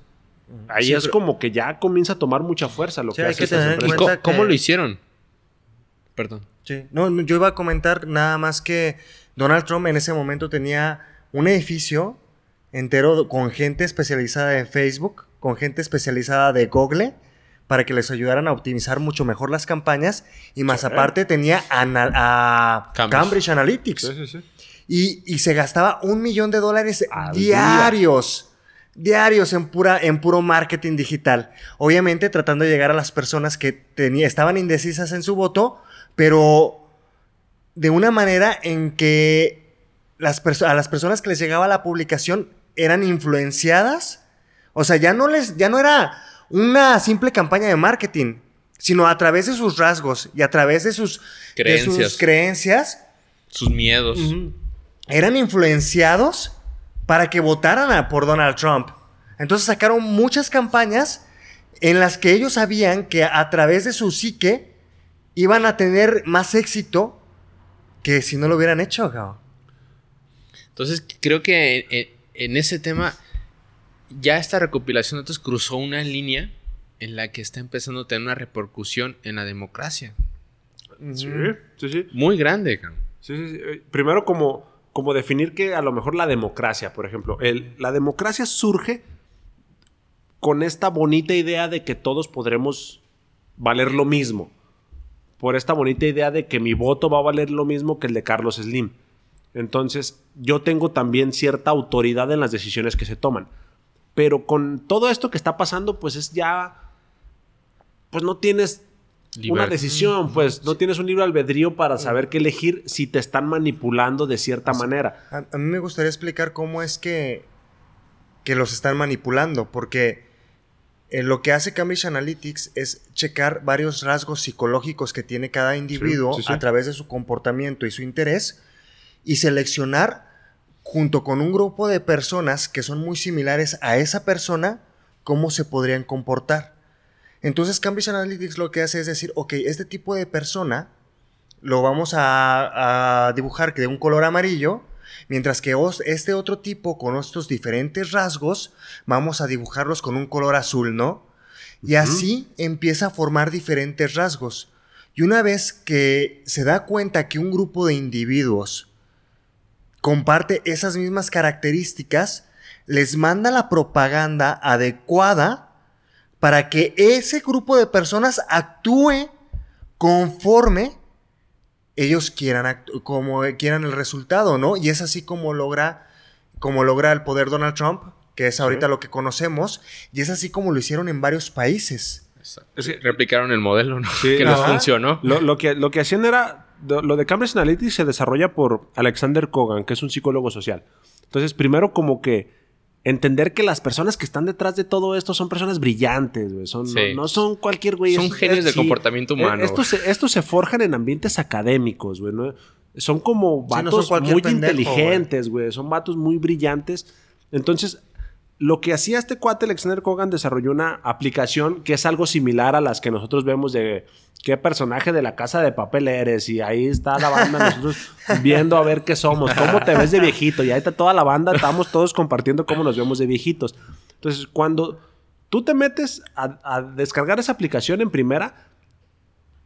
ahí Sí, es pero- como que ya comienza a tomar mucha fuerza lo Sí, que hay hace que estas tener en ¿Y empresas. co- cuenta cómo que- lo hicieron? Perdón. Sí. No, no, yo iba a comentar nada más que Donald Trump en ese momento tenía un edificio entero con gente especializada de Facebook, con gente especializada de Google, para que les ayudaran a optimizar mucho mejor las campañas. Y más Sí. aparte tenía a Cambridge. Cambridge, Analytics. Sí, sí, sí. Y, y se gastaba un millón de dólares Al diarios. Diarios en, pura, en puro marketing digital. Obviamente tratando de llegar a las personas que tenía, estaban indecisas en su voto, pero de una manera en que las a las personas que les llegaba la publicación eran influenciadas. O sea, ya no les, ya no era una simple campaña de marketing, sino a través de sus rasgos y a través de sus de Creencias. sus creencias Sus miedos. Eran influenciados para que votaran a- por Donald Trump. Entonces sacaron muchas campañas en las que ellos sabían que a través de su psique iban a tener más éxito que si no lo hubieran hecho. cabrón. Entonces, creo que en, en ese tema, ya esta recopilación de datos cruzó una línea en la que está empezando a tener una repercusión en la democracia. Sí, sí, sí. Muy grande, cabrón. Sí, sí, sí. Eh, Primero como, como definir que a lo mejor la democracia, por ejemplo. El- la democracia surge con esta bonita idea de que todos podremos valer lo mismo. Por esta bonita idea de que mi voto va a valer lo mismo que el de Carlos Slim. Entonces, yo tengo también cierta autoridad en las decisiones que se toman. Pero con todo esto que está pasando, pues es ya. Pues no tienes una decisión, pues no tienes un libre albedrío para saber qué elegir si te están manipulando de cierta manera. A, a mí me gustaría explicar cómo es que, que los están manipulando, porque eh, lo que hace Cambridge Analytics es checar varios rasgos psicológicos que tiene cada individuo sí, sí. a través de su comportamiento y su interés y seleccionar junto con un grupo de personas que son muy similares a esa persona cómo se podrían comportar. Entonces Cambridge Analytics lo que hace es decir, ok, este tipo de persona lo vamos a, a dibujar de un color amarillo, mientras que este otro tipo con estos diferentes rasgos vamos a dibujarlos con un color azul, ¿no? Y así empieza a formar diferentes rasgos. Y una vez que se da cuenta que un grupo de individuos comparte esas mismas características, les manda la propaganda adecuada para que ese grupo de personas actúe conforme ellos quieran como quieran el resultado, ¿no? Y es así como logra como logra el poder Donald Trump, que es ahorita Sí. lo que conocemos, y es así como lo hicieron en varios países. Es que- Replicaron el modelo, ¿no? Sí, que les funcionó. Lo, lo que, lo que hacían era. Lo lo de Cambridge Analytics se desarrolla por Alexander Kogan, que es un psicólogo social. Entonces, primero, como que entender que las personas que están detrás de todo esto son personas brillantes, güey. Son, Sí. no, no son cualquier güey. Son es- genios es- del comportamiento humano, Eh, Estos se, estos se forjan en ambientes académicos, güey. ¿no? Son como Sí, no son vatos muy pendejo, inteligentes, güey. Son vatos muy brillantes. Entonces, lo que hacía este cuate, Alexander Kogan, desarrolló una aplicación que es algo similar a las que nosotros vemos de qué personaje de la casa de papel eres. Y ahí está la banda, nosotros viendo a ver qué somos, cómo te ves de viejito. Y ahí está toda la banda, estamos todos compartiendo cómo nos vemos de viejitos. Entonces, cuando tú te metes a, a descargar esa aplicación en primera,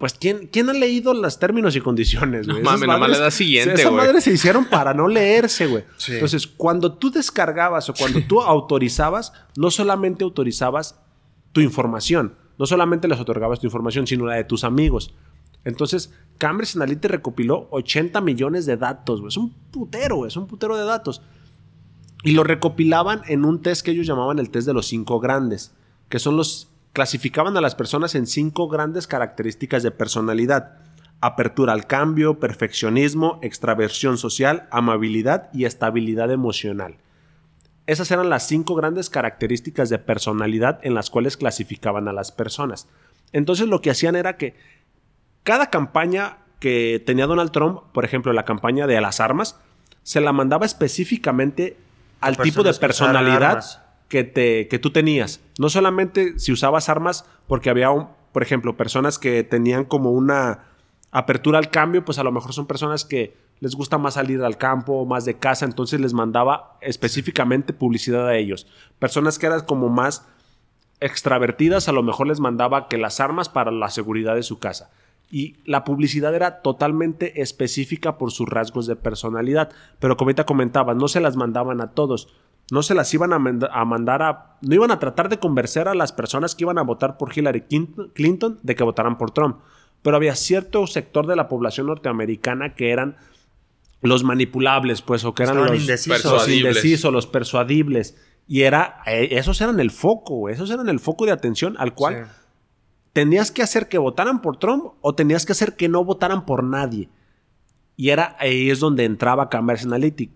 pues ¿quién, quién ha leído los términos y condiciones, güey? No mames, nomás le das siguiente, Esas güey. madres se hicieron para no leerse, güey. Sí. Entonces, cuando tú descargabas o cuando tú autorizabas, no solamente autorizabas tu información, no solamente les otorgabas tu información, sino la de tus amigos. Entonces, Cambridge Analytica recopiló 80 millones de datos, güey. Es un putero, güey. Es un putero de datos. Y lo recopilaban en un test que ellos llamaban el test de los cinco grandes, que son los clasificaban a las personas en cinco grandes características de personalidad: apertura al cambio, perfeccionismo, extraversión social, amabilidad y estabilidad emocional. Esas eran las cinco grandes características de personalidad en las cuales clasificaban a las personas. Entonces lo que hacían era que cada campaña que tenía Donald Trump, por ejemplo, la campaña de las armas, se la mandaba específicamente al tipo de personalidad. Que, te, que tú tenías. No solamente si usabas armas, porque había, por ejemplo, personas que tenían como una apertura al cambio, pues a lo mejor son personas que les gusta más salir al campo, más de casa, entonces les mandaba específicamente publicidad a ellos. Personas que eran como más extravertidas, a lo mejor les mandaba que las armas para la seguridad de su casa. Y la publicidad era totalmente específica por sus rasgos de personalidad. Pero como ahorita comentaba, no se las mandaban a todos. No se las iban a, manda- a mandar a... No iban a tratar de convencer a las personas que iban a votar por Hillary Clinton- de que votaran por Trump. Pero había cierto sector de la población norteamericana que eran los manipulables, pues, o que eran Estaban los indecisos. los Persuadibles. indecisos, los persuadibles. Y era, eh, esos eran el foco, esos eran el foco de atención al cual Sí. tenías que hacer que votaran por Trump o tenías que hacer que no votaran por nadie. Y era ahí es donde entraba Cambridge Analytica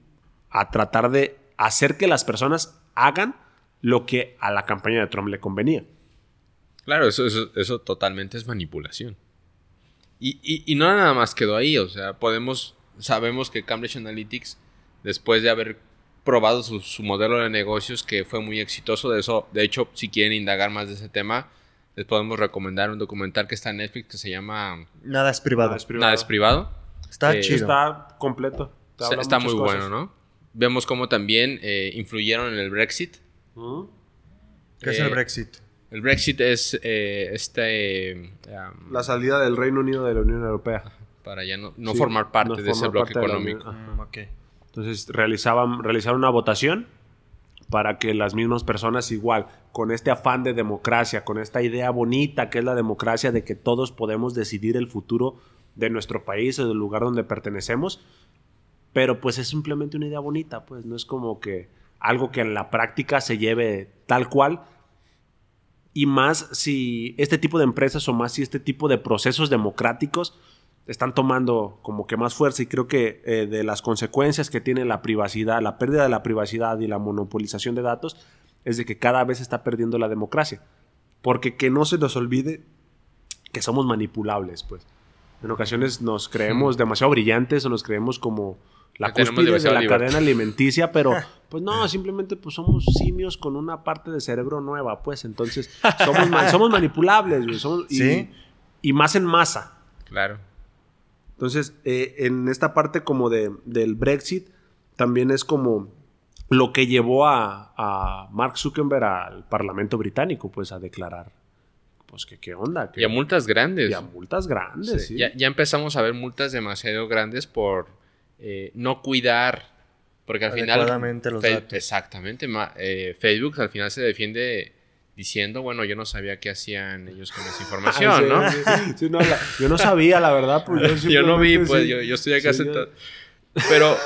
a tratar de hacer que las personas hagan lo que a la campaña de Trump le convenía. Claro, eso, eso, eso totalmente es manipulación. Y, y- y no nada más quedó ahí, o sea, podemos, sabemos que Cambridge Analytics, después de haber probado su, su modelo de negocios, que fue muy exitoso, de eso, de hecho, si quieren indagar más de ese tema, les podemos recomendar un documental que está en Netflix que se llama Nada es privado. Nada es privado. Nada es privado. Está Eh, chido. Está completo. Está, muy cosas. bueno, ¿no? Vemos cómo también eh, influyeron en el Brexit. Ujú. ¿Qué es eh, el Brexit? El Brexit es eh, este... um, La salida del Reino Unido de la Unión Europea. para ya no, no Sí, formar parte no de ese formar bloque parte de la económico. Unión. Mm, ok. Entonces realizaban, realizaron una votación para que las mismas personas igual, con este afán de democracia, con esta idea bonita que es la democracia de que todos podemos decidir el futuro de nuestro país o del lugar donde pertenecemos, pero pues es simplemente una idea bonita, pues no es como que algo que en la práctica se lleve tal cual. Y más si este tipo de empresas o más si este tipo de procesos democráticos están tomando como que más fuerza y creo que eh, de las consecuencias que tiene la privacidad, la pérdida de la privacidad y la monopolización de datos es de que cada vez se está perdiendo la democracia. Porque que no se nos olvide que somos manipulables, pues. En ocasiones nos creemos demasiado brillantes o nos creemos como la cúspide de la libertad. cadena alimenticia, pero pues no, simplemente pues somos simios con una parte de cerebro nueva, pues entonces somos, ma- somos manipulables, güey, somos- y, Sí. y más en masa. Claro. Entonces, eh, en esta parte como de, del Brexit, también es como lo que llevó a, a Mark Zuckerberg al Parlamento británico, pues a declarar, pues que qué onda, que Y a multas grandes. y a multas grandes, Sí, sí. Ya, ya empezamos a ver multas demasiado grandes por eh, no cuidar. Porque al final. Los datos. Exactamente. eh, Facebook al final se defiende diciendo, bueno, yo no sabía qué hacían ellos con esa información, Ah, sí, ¿no? sí, sí, no, la- yo no sabía, la verdad, pues yo, yo no vi, pues yo, yo estoy acá sentado. Pero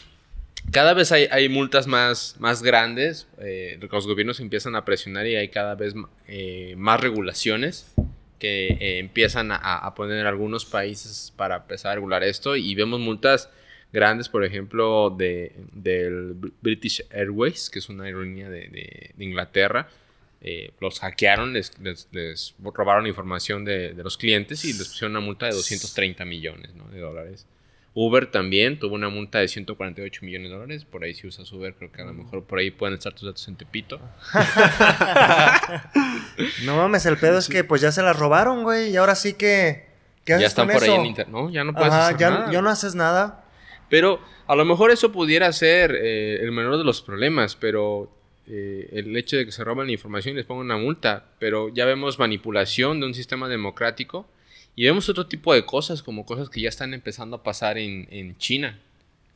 cada vez hay, hay multas más, más grandes. eh, los gobiernos empiezan a presionar y hay cada vez eh, más regulaciones que eh, empiezan a, a poner algunos países para empezar a regular esto. Y vemos multas grandes, por ejemplo, de, del British Airways, que es una aerolínea de, de- de Inglaterra. Eh, los hackearon, les, les- les robaron información de, de los clientes y les pusieron una multa de 230 millones ¿no? de dólares. Uber también tuvo una multa de 148 millones de dólares. Por ahí si usas Uber, creo que a lo mejor por ahí pueden estar tus datos en Tepito. No mames, el pedo es que pues ya se las robaron, güey. Y ahora sí que. ¿Qué haces Ya están con por ahí en internet. No, ya no puedes Ajá, hacer ya, nada. ya no haces nada. Pero a lo mejor eso pudiera ser eh, el menor de los problemas, pero eh, el hecho de que se roben la información y les pongan una multa, pero ya vemos manipulación de un sistema democrático y vemos otro tipo de cosas, como cosas que ya están empezando a pasar en, en China.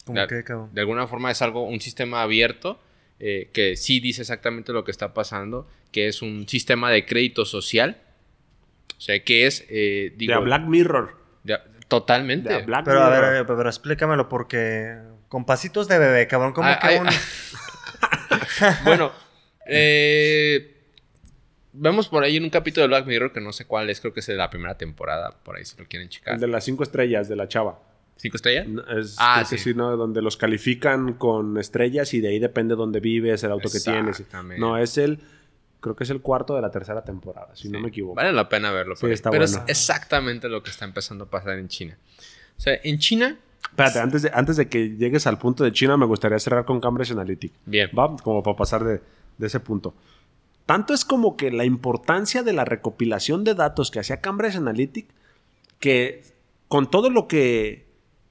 Como La- que, cabrón. De alguna forma es algo, un sistema abierto eh, que sí dice exactamente lo que está pasando, que es un sistema de crédito social. O sea, que es, eh, digo, de a Black Mirror. de- totalmente. De a Black Pero a ver, Mirror. a ver, pero explícamelo porque. Con pasitos de bebé, cabrón. Como Ah, que ay, un. Bueno, eh, vemos por ahí en un capítulo de Black Mirror que no sé cuál es, creo que es de la primera temporada, por ahí si lo quieren checar. El de las cinco estrellas de la chava. ¿Cinco estrellas? Es, Ah, sí. sí, ¿no? Donde los califican con estrellas y de ahí depende dónde vives, el auto que tienes. Exactamente. No, es el. Creo que es el cuarto de la tercera temporada, si no Sí. me equivoco. Vale la pena verlo. Sí, está Pero bueno. es exactamente lo que está empezando a pasar en China. O sea, en China, Espérate, antes de, antes de que llegues al punto de China, me gustaría cerrar con Cambridge Analytic. bien. ¿Va? Como para pasar de, de ese punto. Tanto es como que la importancia de la recopilación de datos que hacía Cambridge Analytic, que con todo lo que,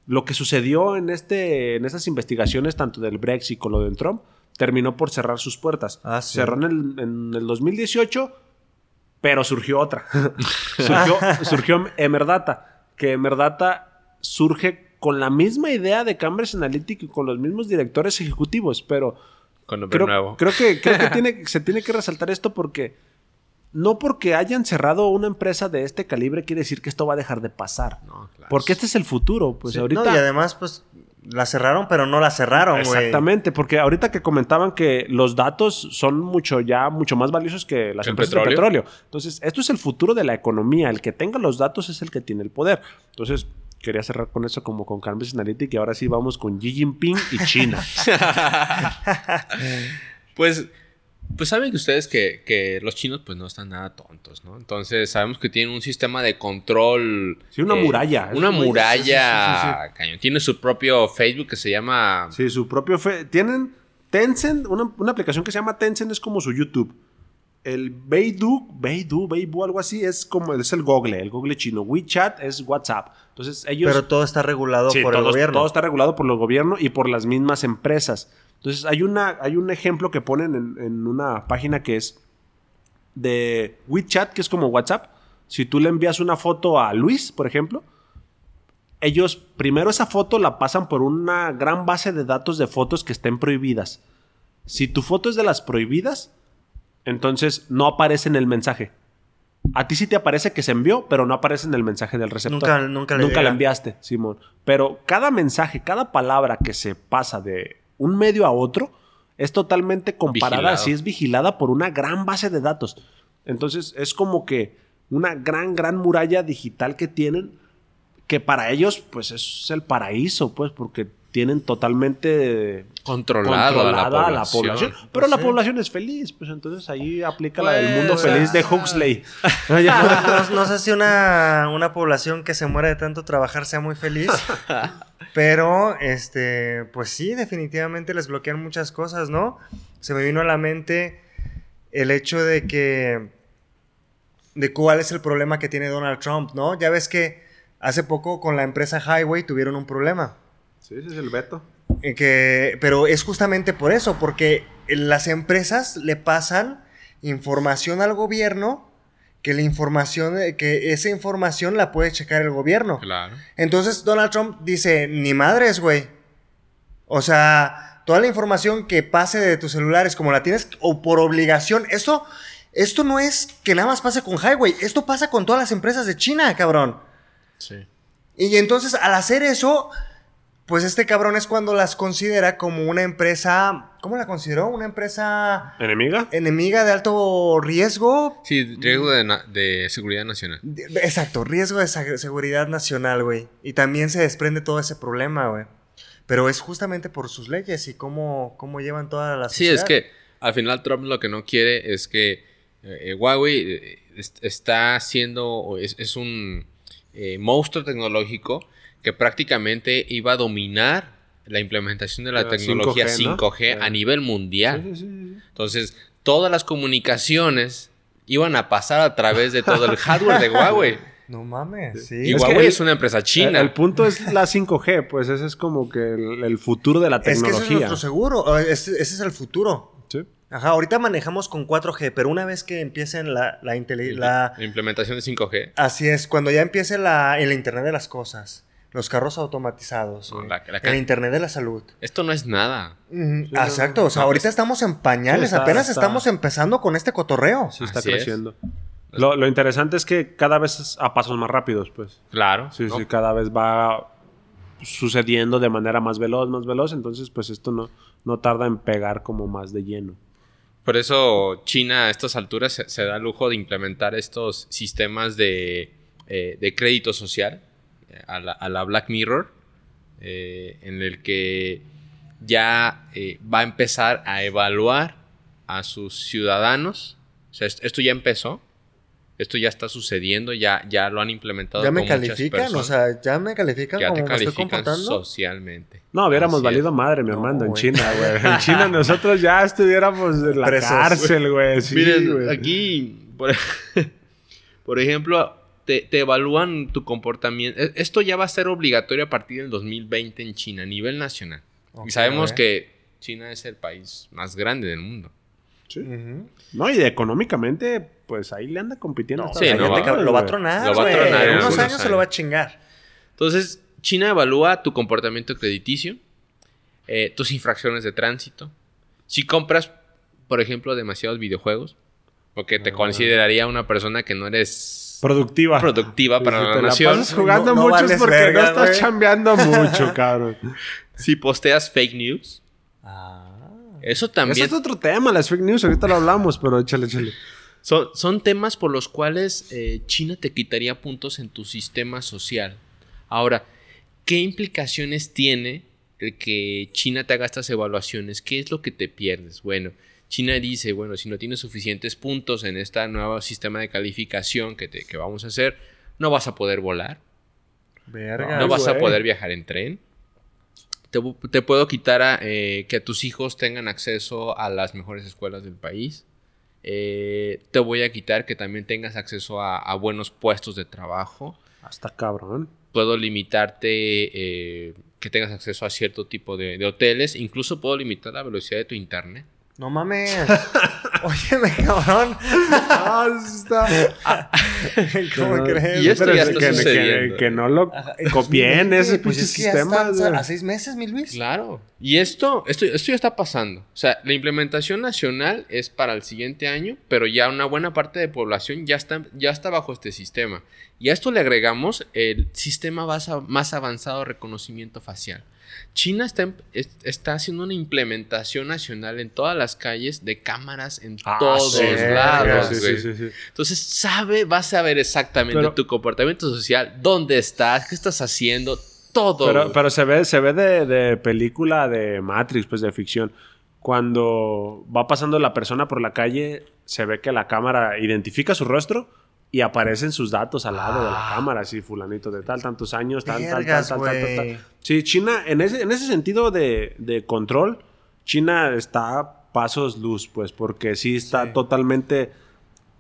lo que sucedió en, este, en estas investigaciones, tanto del Brexit como lo de Trump, terminó por cerrar sus puertas. Ah, sí. Cerró en el, en el 2018, pero surgió otra. surgió, surgió Emerdata, que Emerdata surge con la misma idea de Cambridge Analytic y con los mismos directores ejecutivos, pero Con nombre creo, nuevo. creo que, creo que tiene, se tiene que resaltar esto porque no porque hayan cerrado una empresa de este calibre quiere decir que esto va a dejar de pasar. No, claro. Porque este es el futuro. Pues Sí, ahorita. no, y además, pues. La cerraron, pero no la cerraron, güey. Exactamente, porque ahorita que comentaban que los datos son mucho ya mucho más valiosos que las ¿El empresas de petróleo? Entonces, esto es el futuro de la economía. El que tenga los datos es el que tiene el poder. Entonces, quería cerrar con eso como con Cambridge Analytic y ahora sí vamos con Xi Jinping y China. Pues, pues saben que ustedes que, que los chinos pues no están nada tontos, ¿no? Entonces sabemos que tienen un sistema de control. eh, Sí, una muralla. Una Sí, sí, sí, muralla sí, cañón. Tiene su propio Facebook que se llama... Sí, su propio... fe- Tienen Tencent, una, una aplicación que se llama Tencent es como su YouTube. El Baidu, Baidu, Baidu, algo así, es como es el Google, el Google chino. WeChat es WhatsApp. Entonces ellos... Pero todo está regulado Sí, por el gobierno. todo está regulado por el gobierno y por las mismas empresas. Entonces, hay, una, hay un ejemplo que ponen en, en una página que es de WeChat, que es como WhatsApp, si tú le envías una foto a Luis, por ejemplo, ellos primero esa foto la pasan por una gran base de datos de fotos que estén prohibidas. Si tu foto es de las prohibidas, entonces no aparece en el mensaje. A ti sí te aparece que se envió, pero no aparece en el mensaje del receptor. Nunca- nunca le Nunca la enviaste, Simón. Pero cada mensaje, cada palabra que se pasa de un medio a otro es totalmente comparada, Vigilado. así es vigilada por una gran base de datos. Entonces es como que una gran, gran muralla digital que tienen, que para ellos pues es el paraíso, pues, porque tienen totalmente Controlado a la controlada población. Pero la Sí. población es feliz, pues entonces ahí aplica la del Pues, mundo o sea, feliz de Huxley. No, no- no sé si una, una población que se muere de tanto trabajar sea muy feliz. pero, este, pues sí, definitivamente les bloquean muchas cosas, ¿no? Se me vino a la mente el hecho de que. de cuál es el problema que tiene Donald Trump, ¿no? Ya ves que hace poco con la empresa Highway tuvieron un problema. Sí, ese es el veto. Eh, Que, pero es justamente por eso, porque las empresas le pasan información al gobierno, que la información, eh, que esa información la puede checar el gobierno. Claro. Entonces Donald Trump dice, ni madres, güey. O sea, toda la información que pase de tus celulares, como la tienes, o por obligación, esto, esto no es que nada más pase con Highway, esto pasa con todas las empresas de China, cabrón. Sí. Y entonces al hacer eso, pues este cabrón es cuando las considera como una empresa, ¿cómo la consideró? Una empresa ¿Enemiga? enemiga de alto riesgo. Sí, riesgo de, na- de seguridad nacional. De- Exacto, riesgo de seguridad nacional, güey. Y también se desprende todo ese problema, güey. Pero es justamente por sus leyes y cómo, cómo llevan toda la Sí, sociedad. es que al final Trump lo que no quiere es que eh, Huawei eh, est- está haciendo, o es, es un eh, monstruo tecnológico que prácticamente iba a dominar la implementación de la tecnología 5G, 5G, ¿no? a nivel mundial. Sí, sí, sí, sí. Entonces, todas las comunicaciones iban a pasar a través de todo el hardware de Huawei. No mames, sí. Y Es Huawei es una empresa china. el punto es la 5G, pues ese es como que el, el futuro de la Es que ese es tecnología. nuestro seguro, ese, ese es el futuro. Sí. Ajá, ahorita manejamos con 4G, pero una vez que empiecen la, la, intele- la- La implementación de 5G. Así es, cuando ya empiece la, el Internet de las cosas, los carros automatizados, No, la- la- el Internet de la salud. Esto no es nada. Sí, Exacto, o sea, no, ahorita es- estamos en pañales, está- apenas está- estamos empezando con este cotorreo. Sí, está Así es. creciendo. Lo, lo interesante es que cada vez es a pasos más rápidos, pues. Claro. Sí, ¿no? sí, cada vez va sucediendo de manera más veloz, más veloz. Entonces, pues esto no, no tarda en pegar como más de lleno. Por eso China a estas alturas se, se da el lujo de implementar estos sistemas de, eh, de crédito social a la, a la Black Mirror, eh, en el que ya eh, va a empezar a evaluar a sus ciudadanos. O sea, est- esto ya empezó, esto ya está sucediendo, ya, ya lo han implementado. Ya me con califican, o sea, ya me califican ya te como me estoy califican socialmente. No, hubiéramos Así valido es. madre, mi No, hermano, en. China, güey. En China nosotros ya estuviéramos en la Presos, cárcel, güey. Sí, Miren, güey. aquí, por, por ejemplo, te, te evalúan tu comportamiento. E- Esto ya va a ser obligatorio a partir del 2020 en China, a nivel nacional. Y sabemos que China es el país más grande del mundo. Sí. No, y economicamente, pues ahí le anda compitiendo. No, Sí, va- lo va a tronar, Lo va a tronar En en unos años se lo va a chingar. Entonces, China evalúa tu comportamiento crediticio, eh, tus infracciones de tránsito. Si compras, por ejemplo, demasiados videojuegos, porque te Ah. consideraría una persona que no eres Productiva. productiva para la te nación. pasas jugando No- no mucho es vales porque verga, no estás güey. chambeando mucho, cabrón. Si posteas fake news, Ah. eso también es otro tema, las fake news. Ahorita lo hablamos, pero échale, échale. son, son temas por los cuales eh, China te quitaría puntos en tu sistema social. Ahora, ¿qué implicaciones tiene el que China te haga estas evaluaciones? ¿Qué es lo que te pierdes? Bueno, China dice, bueno, si no tienes suficientes puntos en este nuevo sistema de calificación que, te, que vamos a hacer, no vas a poder volar, Verga. no vas a poder viajar en tren. Te, te puedo quitar a, eh, que tus hijos tengan acceso a las mejores escuelas del país. Eh, te voy a quitar que también tengas acceso a, a buenos puestos de trabajo. Hasta cabrón. Puedo limitarte eh, que tengas acceso a cierto tipo de, de hoteles. Incluso puedo limitar la velocidad de tu internet. No mames. Óyeme, cabrón. Ah, está. ¿Cómo No, crees? y esto Pero ya es está que, que- sucediendo. que no lo Ajá, copien 2020, ese pues es que ya sistema. güey. a seis meses, mi Luis. Claro. Y esto, esto, esto ya está pasando. O sea, la implementación nacional es para el siguiente año, pero ya una buena parte de población ya está, ya está bajo este sistema. Y a esto le agregamos el sistema más avanzado de reconocimiento facial. China está, es- está haciendo una implementación nacional en todas las calles de cámaras en Ah, todos sí, lados. sí, sí. Entonces, sabe, vas a saber exactamente Pero- tu comportamiento social, dónde estás, qué estás haciendo, todo. Pero, pero se ve, se ve de, de película de Matrix, pues de ficción. Cuando va pasando la persona por la calle, se ve que la cámara identifica su rostro y aparecen sus datos al lado de la Ah. cámara, así fulanito de tal, tantos años, tal, tal, tal, Vergas, tal, tal, tal, güey. tal. Sí, China, en ese, en ese sentido de, de control, China está a pasos luz, pues, porque sí está Sí. totalmente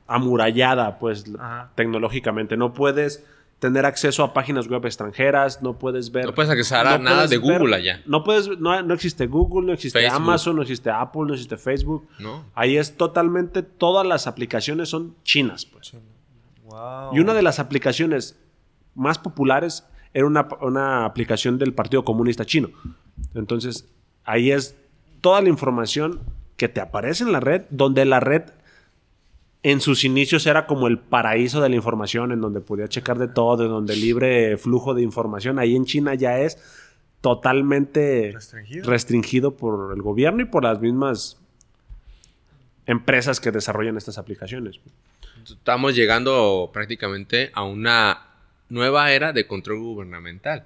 amurallada, pues, Ajá. tecnológicamente. No puedes tener acceso a páginas web extranjeras, no puedes ver... no puedes accesar a no nada puedes de ver- Google allá. No puedes, no, no existe Google, no existe Facebook. Amazon, no existe Apple, no existe Facebook. ¿no? Ahí es totalmente, todas las aplicaciones son chinas, pues. Wow. Y una de las aplicaciones más populares era una, una aplicación del Partido Comunista Chino. Entonces, ahí es toda la información que te aparece en la red, donde la red en sus inicios era como el paraíso de la información, en donde podía checar de todo, en donde libre flujo de información. Ahí en China ya es totalmente Restringido. restringido por el gobierno y por las mismas empresas que desarrollan estas aplicaciones. Estamos llegando prácticamente a una nueva era de control gubernamental.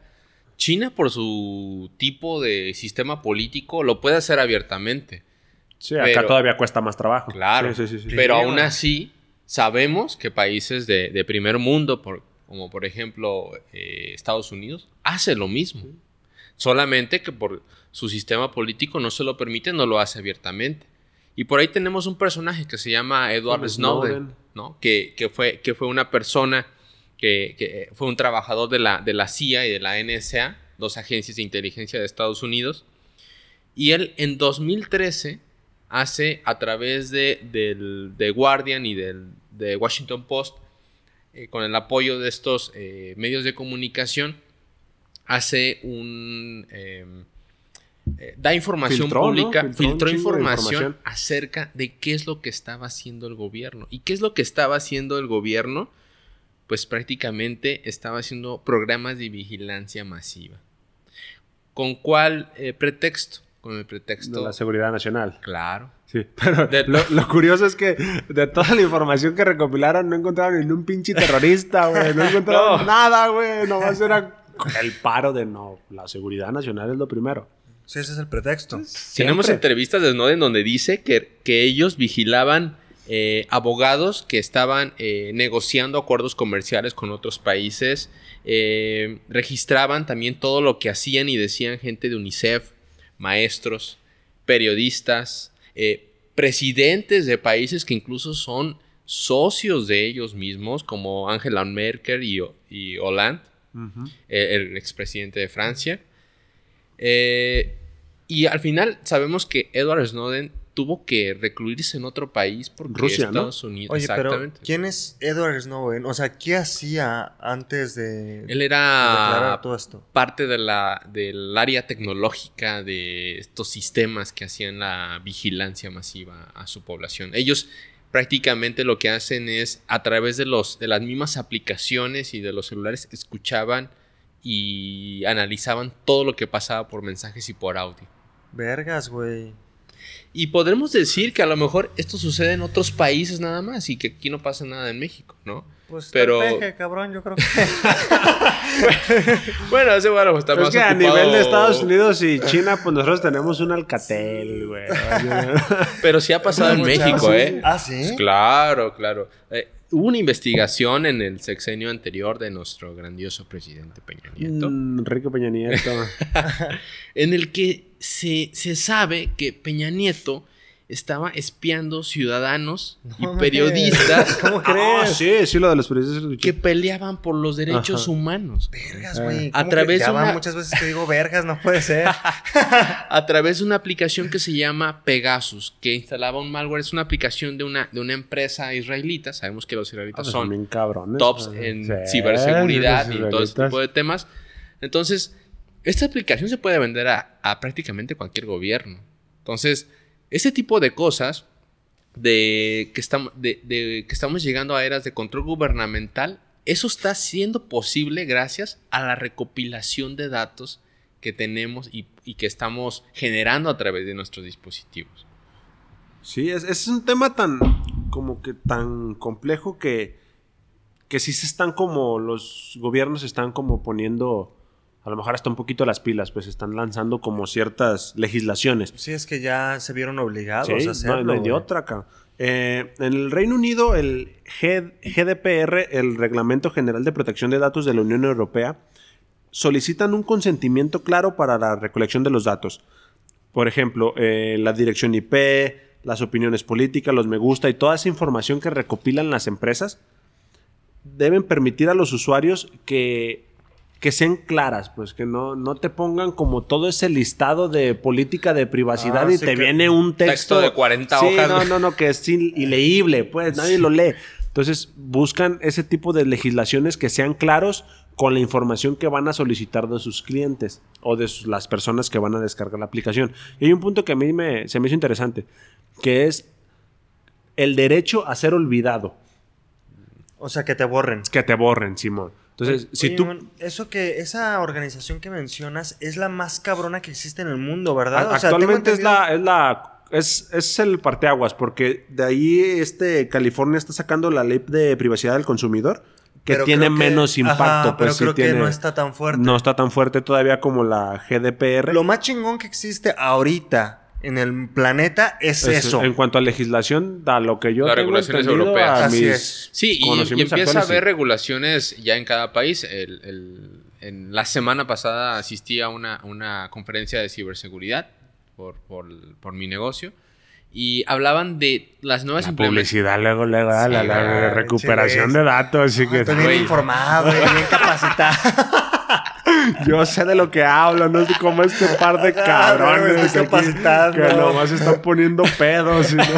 China, por su tipo de sistema político, lo puede hacer abiertamente. Sí, acá Pero- todavía cuesta más trabajo. Claro. Sí, sí, sí, sí. Pero aún así, sabemos que países de, de primer mundo, por- como por ejemplo eh, Estados Unidos, hace lo mismo. Solamente que por su sistema político no se lo permite, no lo hace abiertamente. Y por ahí tenemos un personaje que se llama Edward Snowden. ¿No? que, fue, que fue una persona que, fue un trabajador de la, de la CIA y de la NSA, dos agencias de inteligencia de Estados Unidos. Y él en 2013 hace a través de, del, de Guardian y del, de Washington Post, eh, con el apoyo de estos eh, medios de comunicación, hace un... eh, eh, da información Filtró, ¿no? pública, Filtró de información, información. acerca de qué es lo que estaba haciendo el gobierno. ¿Y qué es lo que estaba haciendo el gobierno? Pues prácticamente estaba haciendo programas de vigilancia masiva. ¿Con cuál eh, pretexto? Con el pretexto... De la seguridad nacional. Claro. Sí, pero De- lo, lo curioso es que de toda la información que recopilaron no encontraron ni un pinche terrorista, güey. No encontraron No. nada, güey. Nomás era el paro de no. La seguridad nacional es lo primero. Sí, ese es el pretexto. Tenemos Siempre. entrevistas de Snowden donde dice que, que ellos vigilaban eh, abogados que estaban eh, negociando acuerdos comerciales con otros países, eh, registraban también todo lo que hacían y decían gente de UNICEF, maestros, periodistas, eh, presidentes de países que incluso son socios de ellos mismos, como Angela Merkel y, y Hollande eh, el expresidente de Francia. Eh, y al final sabemos que Edward Snowden tuvo que recluirse en otro país porque Rusia, ¿no? Estados Unidos. Oye, pero exactamente. ¿quién es Edward Snowden? O sea, ¿qué hacía antes de Él era declarar todo esto? parte de la, del área tecnológica de estos sistemas que hacían la vigilancia masiva a su población. Ellos prácticamente lo que hacen es a través de, los, de las mismas aplicaciones y de los celulares escuchaban y analizaban todo lo que pasaba por mensajes y por audio. Vergas, güey. Y podremos decir que a lo mejor esto sucede en otros países nada más y que aquí no pasa nada en México, ¿no? Pues Pero- pero... peje, cabrón, yo creo que... Bueno, ese bueno, está más es que a nivel de Estados Unidos y China, pues nosotros tenemos un Alcatel, güey. Pero sí ha pasado en México, ¿eh? Ah, ¿sí? Claro, claro. Eh, hubo una investigación en el sexenio anterior de nuestro grandioso presidente Peña Nieto, Mm, Enrique Peña Nieto. en el que se, se sabe que Peña Nieto estaba espiando ciudadanos y periodistas ¿Cómo Ah, crees? sí, sí, lo de los periodistas. que peleaban por los derechos Ajá. humanos. Vergas, güey. A ¿Cómo través de una- muchas veces que digo vergas, no puede ser. a través de una aplicación que se llama Pegasus, que instalaba un malware. Es una aplicación de una, de una empresa israelita. Sabemos que los Ah, israelitas pues son bien cabrones. tops Ah, en sí, ciberseguridad y todo ese tipo de temas. Entonces, esta aplicación se puede vender a, a prácticamente cualquier gobierno. Entonces, este tipo de cosas de que, estamos, de que estamos llegando a eras de control gubernamental, eso está siendo posible gracias a la recopilación de datos que tenemos y, y que estamos generando a través de nuestros dispositivos. Sí, es, es un tema tan, como que tan complejo que, que sí se están como, los gobiernos están como poniendo, a lo mejor hasta un poquito las pilas, pues están lanzando como ciertas legislaciones. Sí, es que ya se vieron obligados Sí, a no, hacerlo. no hay de otra acá. Eh, en el Reino Unido, el G- GDPR, el Reglamento General de Protección de Datos de la Unión Europea, solicitan un consentimiento claro para la recolección de los datos. Por ejemplo, eh, la dirección IP, las opiniones políticas, los me gusta y toda esa información que recopilan las empresas deben permitir a los usuarios que, que sean claras, pues que no, no te pongan como todo ese listado de política de privacidad Ah, y sí, te viene un texto, Texto de 40 Sí, hojas, No, no, no, que es ileíble, pues nadie lo lee. Entonces buscan ese tipo de legislaciones que sean claros con la información que van a solicitar de sus clientes o de sus- las personas que van a descargar la aplicación. Y hay un punto que a mí me, se me hizo interesante, que es el derecho a ser olvidado. O sea, que te borren. Que te borren, Simón. Entonces, si tú... man, eso que esa organización que mencionas es la más cabrona que existe en el mundo, ¿verdad? a- O sea, actualmente es la... Es la es, es el parteaguas, porque de ahí este California está sacando la ley de privacidad del consumidor, que Pero tiene que- menos impacto. Ajá, pero pues, sí creo que tiene- no está tan fuerte. No está tan fuerte todavía como la GDPR. Lo más chingón que existe ahorita en el planeta es, Es- eso. En cuanto a legislación, da lo que yo Las regulaciones europeas. a Así es. Sí, y, y empieza a haber sí. regulaciones ya en cada país. El- el- en la semana pasada asistí a una, una conferencia de ciberseguridad por, por, por mi negocio y hablaban de las nuevas La publicidad, luego, luego, la, la- la güey, recuperación de datos. Así Ah, que, estoy bien informado, bien capacitado. yo sé de lo que hablo, no sé cómo este par de Ah, cabrones aquí capacitando. que nomás están poniendo pedos. y no-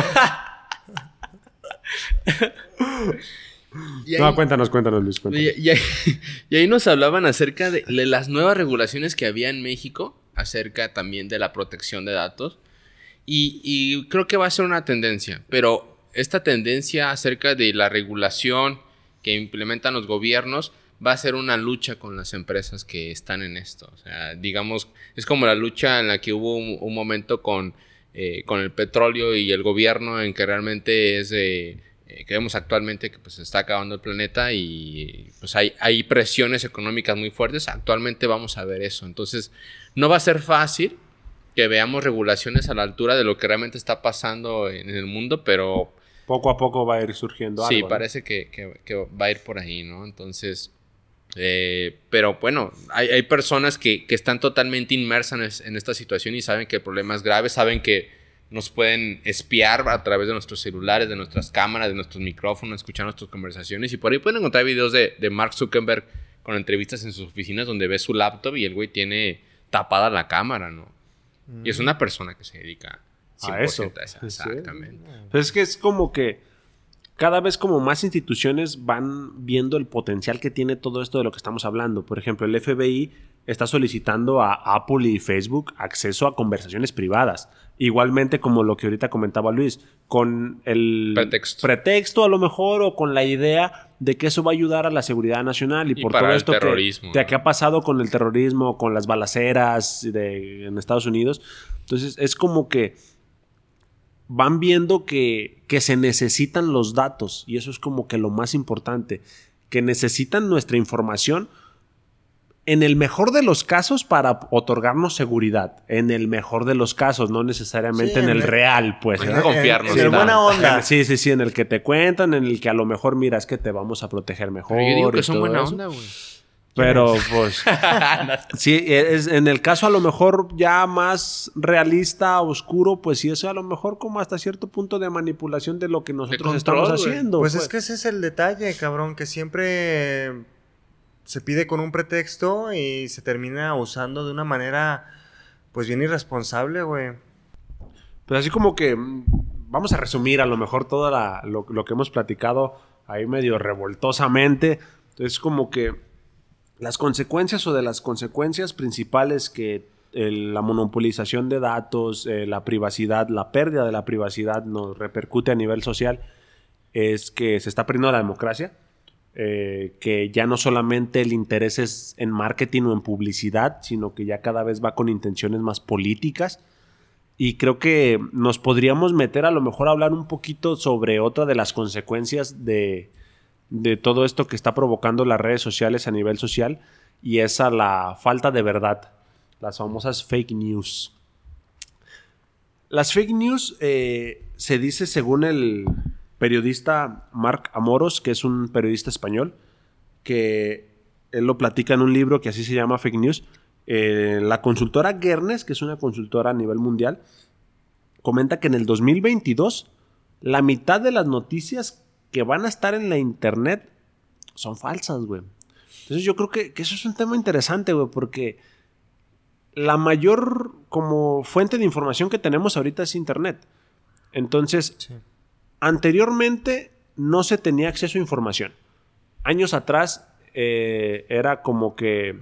Y ahí, No, cuéntanos, cuéntanos, Luis. y- Cuéntanos. y ahí- y ahí nos hablaban acerca de, de las nuevas regulaciones que había en México, acerca también de la protección de datos. Y, y creo que va a ser una tendencia, pero esta tendencia acerca de la regulación que implementan los gobiernos va a ser una lucha con las empresas que están en esto. O sea, digamos, es como la lucha en la que hubo un, un momento con, eh, con el petróleo y el gobierno en que realmente es... eh, eh, que vemos actualmente que pues se está acabando el planeta y pues hay, hay presiones económicas muy fuertes. Actualmente vamos a ver eso. Entonces, no va a ser fácil que veamos regulaciones a la altura de lo que realmente está pasando en el mundo, pero Poco a poco va a ir surgiendo sí, algo. ¿no? parece que, que- que va a ir por ahí, ¿no? Entonces, eh, pero bueno, hay, hay personas que, que están totalmente inmersas en, es- en esta situación y saben que el problema es grave, saben que nos pueden espiar a través de nuestros celulares, de nuestras cámaras, de nuestros micrófonos, escuchar nuestras conversaciones y por ahí pueden encontrar videos de, de Mark Zuckerberg con entrevistas en sus oficinas donde ve su laptop y el güey tiene tapada la cámara, ¿no? Y es una persona que se dedica 100% A eso. a. Exactamente. Pues es que es como que cada vez como más instituciones van viendo el potencial que tiene todo esto de lo que estamos hablando. Por ejemplo, el FBI está solicitando a Apple y Facebook acceso a conversaciones privadas. Igualmente como lo que ahorita comentaba Luis, con el Pretexto. pretexto a lo mejor o con la idea de que eso va a ayudar a la seguridad nacional y, Y por todo esto que- terrorismo, de ¿no? que ha pasado con el terrorismo, con las balaceras de, en Estados Unidos. Entonces es como que van viendo que, que se necesitan los datos y eso es como que lo más importante, que necesitan nuestra información en el mejor de los casos para otorgarnos seguridad, en el mejor de los casos, no necesariamente Sí, en en el el- real, pues. En el está. buena onda. Sí, sí, sí, en el que te cuentan, en el que a lo mejor mira, es que te vamos a proteger mejor. Pero yo digo y que son buena eso. onda, güey. Pero pues sí, es, en el caso a lo mejor ya más realista, oscuro, pues sí, eso a lo mejor como hasta cierto punto de manipulación de lo que nosotros control, estamos haciendo. Pues es que ese es el detalle, cabrón, que siempre se pide con un pretexto y se termina usando de una manera, pues bien irresponsable, güey. Pues así como que mm, vamos a resumir a lo mejor todo la- lo, lo que hemos platicado ahí medio revoltosamente. Entonces como que las consecuencias o de las consecuencias principales que la monopolización de datos, eh, la privacidad, la pérdida de la privacidad nos repercute a nivel social es que se está perdiendo la democracia, eh, que ya no solamente el interés es en marketing o en publicidad, sino que ya cada vez va con intenciones más políticas. Y creo que nos podríamos meter a lo mejor a hablar un poquito sobre otra de las consecuencias de, de todo esto que está provocando las redes sociales a nivel social y es a la falta de verdad, las famosas fake news. Las fake news eh, se dice según el periodista Marc Amoros, que es un periodista español, que él lo platica en un libro que así se llama Fake News. Eh, la consultora Guernes, que es una consultora a nivel mundial, comenta que en el 2022 la mitad de las noticias que van a estar en la internet son falsas, güey. Entonces yo creo que, que eso es un tema interesante, güey, porque la mayor como fuente de información que tenemos ahorita es internet. Entonces, Sí. anteriormente no se tenía acceso a información. Años atrás eh, era como que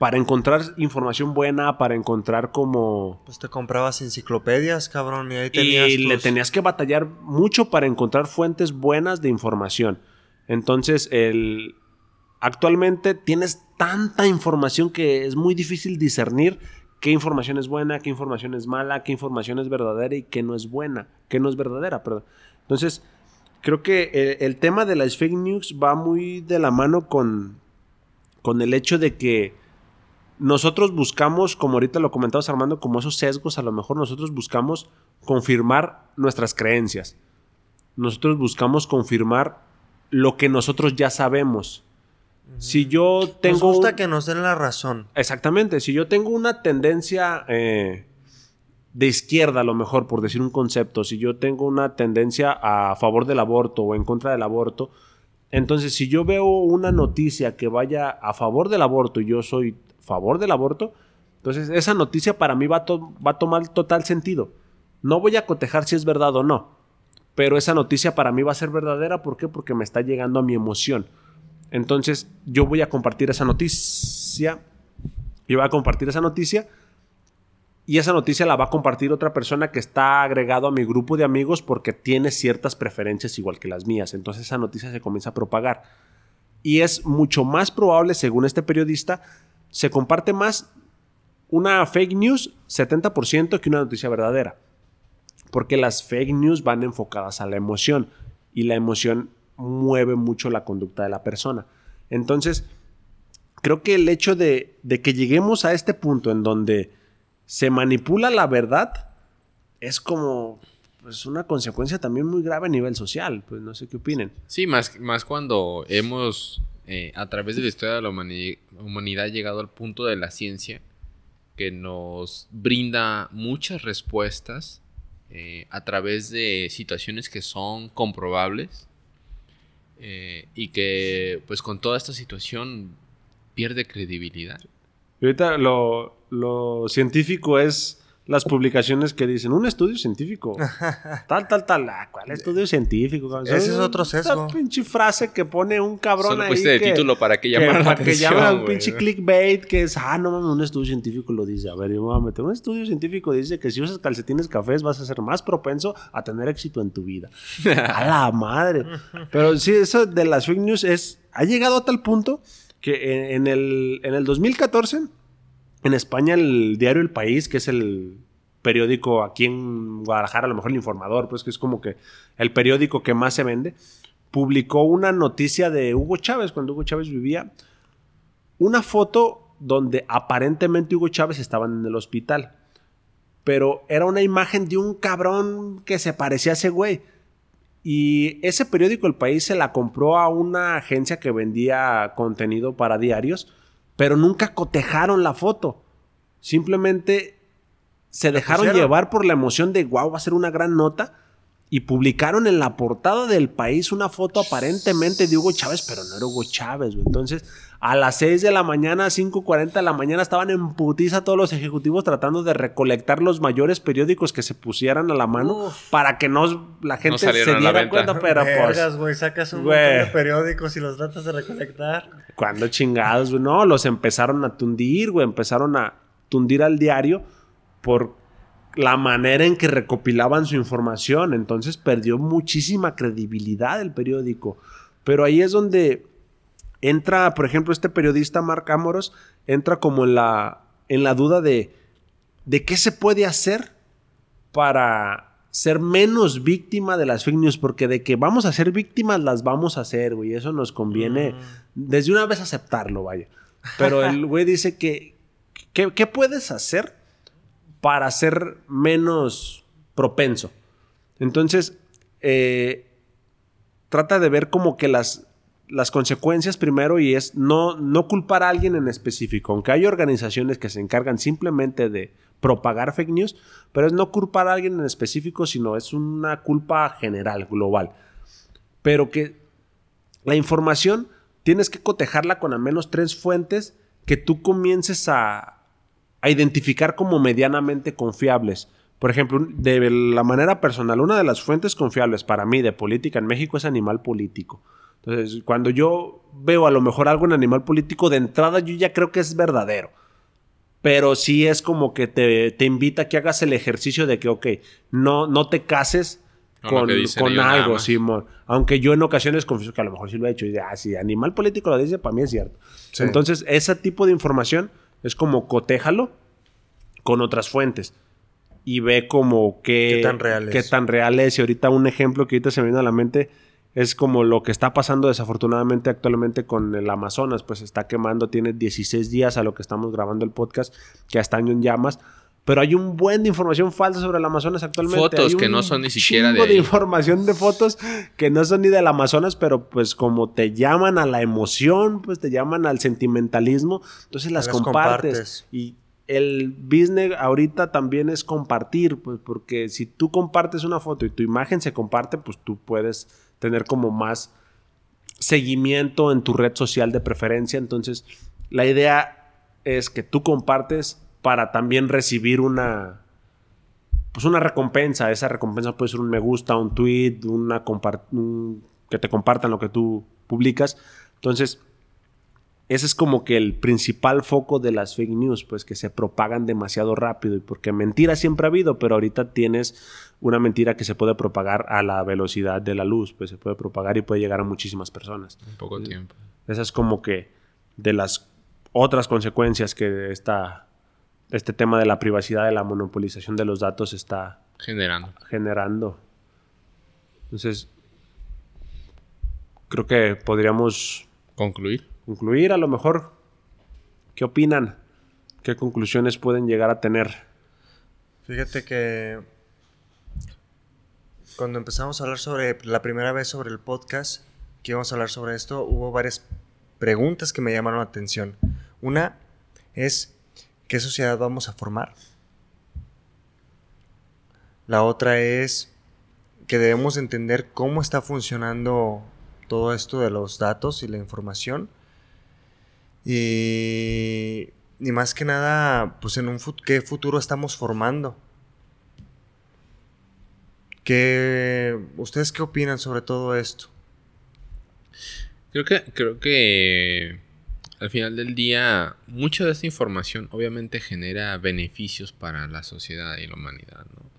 para encontrar información buena, para encontrar como... Pues te comprabas enciclopedias, cabrón, y ahí tenías Y le tenías que batallar mucho para encontrar fuentes buenas de información. Entonces, el... actualmente tienes tanta información que es muy difícil discernir qué información es buena, qué información es mala, qué información es verdadera y qué no es buena, qué no es verdadera, perdón. Entonces, creo que eh, el, tema de las fake news va muy de la mano con, con el hecho de que nosotros buscamos, como ahorita lo comentabas Armando, como esos sesgos, a lo mejor nosotros buscamos confirmar nuestras creencias. Nosotros buscamos confirmar lo que nosotros ya sabemos. Si yo Nos tengo... gusta un- que nos den la razón. Exactamente, si yo tengo una tendencia eh, de izquierda, a lo mejor, por decir un concepto, si yo tengo una tendencia a favor del aborto o en contra del aborto, entonces si yo veo una noticia que vaya a favor del aborto y yo soy favor del aborto, entonces esa noticia para mí va a, tomar total sentido. No voy a cotejar si es verdad o no, pero esa noticia para mí va a ser verdadera, ¿por qué? Porque me está llegando a mi emoción. Entonces yo voy a compartir esa noticia. Yo voy a compartir esa noticia. Y esa noticia la va a compartir otra persona que está agregado a mi grupo de amigos porque tiene ciertas preferencias igual que las mías. Entonces esa noticia se comienza a propagar. Y es mucho más probable, según este periodista, se comparte más una fake news 70% que una noticia verdadera. Porque las fake news van enfocadas a la emoción y la emoción mueve mucho la conducta de la persona. Entonces, creo que el hecho de, de que lleguemos a este punto en donde se manipula la verdad es como pues, una consecuencia también muy grave a nivel social. Pues no sé qué opinen. Sí, más, más cuando hemos, eh, a través de la historia de la humani- humanidad, llegado al punto de la ciencia que nos brinda muchas respuestas eh, a través de situaciones que son comprobables eh, y que pues con toda esta situación pierde credibilidad. Ahorita lo, lo científico es las publicaciones que dicen un estudio científico. tal, tal, tal. Ah, ¿Cuál estudio científico? Ese es otro Esa sesgo. pinche frase que pone un cabrón Solo ahí. pusiste de que- título para que que, llamara la para que atención. llamen a un pinche clickbait que es, ah, no mames, un estudio científico lo dice. A ver, yo me voy a meter. Un estudio científico dice que si usas calcetines cafés vas a ser más propenso a tener éxito en tu vida. a la madre. Pero sí, eso de las fake news es, ha llegado a tal punto que en, en el, en el 2014, en España, el diario El País, que es el periódico aquí en Guadalajara, a lo mejor el informador, pues que es como que el periódico que más se vende, publicó una noticia de Hugo Chávez, cuando Hugo Chávez vivía, una foto donde aparentemente Hugo Chávez estaba en el hospital. Pero era una imagen de un cabrón que se parecía a ese güey. Y ese periódico El País se la compró a una agencia que vendía contenido para diarios, pero nunca cotejaron la foto. Simplemente se dejaron pusieron. llevar por la emoción de, wow, va a ser una gran nota. Y publicaron en la portada del país una foto aparentemente de Hugo Chávez, pero no era Hugo Chávez, güey. Entonces, a las 6 de la mañana, 5.40 de la mañana, estaban en putiza todos los ejecutivos tratando de recolectar los mayores periódicos que se pusieran a la mano Uf. para que no la gente se diera cuenta, pero pues... Vergas, güey, sacas un montón de periódicos y los tratas de recolectar. Cuando chingados, güey. No, los empezaron a tundir, güey. Empezaron a tundir al diario por la manera en que recopilaban su información. Entonces perdió muchísima credibilidad el periódico. Pero ahí es donde entra, por ejemplo, este periodista Marc Amoros, entra como en la, en la duda de, de qué se puede hacer para ser menos víctima de las fake news, porque de que vamos a ser víctimas las vamos a hacer, güey. Eso nos conviene desde una vez aceptarlo, vaya. Pero el güey dice que, que- ¿qué puedes hacer para ser menos propenso? Entonces, eh, trata de ver como que las, las consecuencias primero y es no, no culpar a alguien en específico, aunque hay organizaciones que se encargan simplemente de propagar fake news, pero es no culpar a alguien en específico, sino es una culpa general, global. Pero que la información tienes que cotejarla con al menos tres fuentes que tú comiences a, a identificar como medianamente confiables. Por ejemplo, de la manera personal, una de las fuentes confiables para mí de política en México es Animal Político. Entonces, cuando yo veo a lo mejor algo en Animal Político, de entrada yo ya creo que es verdadero. Pero sí es como que te, te invita a que hagas el ejercicio de que, ok, no, no te cases Con con, algo. Simón. Aunque yo en ocasiones confieso que a lo mejor sí lo he hecho. Y de, ah, si Animal Político lo dice, para mí es cierto. Sí. Entonces, ese tipo de información es como cotéjalo con otras fuentes y ve como qué, Qué tan real es. qué tan real es. Y ahorita un ejemplo que ahorita se me viene a la mente es como lo que está pasando desafortunadamente actualmente con el Amazonas, pues está quemando, tiene 16 días a lo que estamos grabando el podcast, que ya está en llamas. Pero hay un buen de información falsa sobre el Amazonas actualmente. Fotos Hay que no son ni siquiera de de información de fotos que no son ni del Amazonas, pero pues como te llaman a la emoción, pues te llaman al sentimentalismo, entonces las, Las compartes. compartes. Y el business ahorita también es compartir, pues porque si tú compartes una foto y tu imagen se comparte, pues tú puedes tener como más seguimiento en tu red social de preferencia. Entonces, la idea es que tú compartes para también recibir una pues una recompensa. Esa recompensa puede ser un me gusta, un tweet, una que te compartan lo que tú publicas. Entonces, ese es como que el principal foco de las fake news, pues que se propagan demasiado rápido. Y porque mentiras siempre ha habido, pero ahorita tienes una mentira que se puede propagar a la velocidad de la luz, pues se puede propagar y puede llegar a muchísimas personas. En poco tiempo. Esa es como que de las otras consecuencias que esta, este tema de la privacidad, de la monopolización de los datos está Generando. generando. Entonces, creo que podríamos Concluir. concluir a lo mejor. ¿Qué opinan? ¿Qué conclusiones pueden llegar a tener? Fíjate que cuando empezamos a hablar sobre la primera vez sobre el podcast, que íbamos a hablar sobre esto, hubo varias preguntas que me llamaron la atención. Una es, ¿qué sociedad vamos a formar? La otra es que debemos entender cómo está funcionando todo esto de los datos y la información. Y, y más que nada, pues en un fut- qué futuro estamos formando. ¿Qué, ¿Ustedes qué opinan sobre todo esto? Creo que, creo que al final del día, mucha de esta información obviamente genera beneficios para la sociedad y la humanidad, ¿no?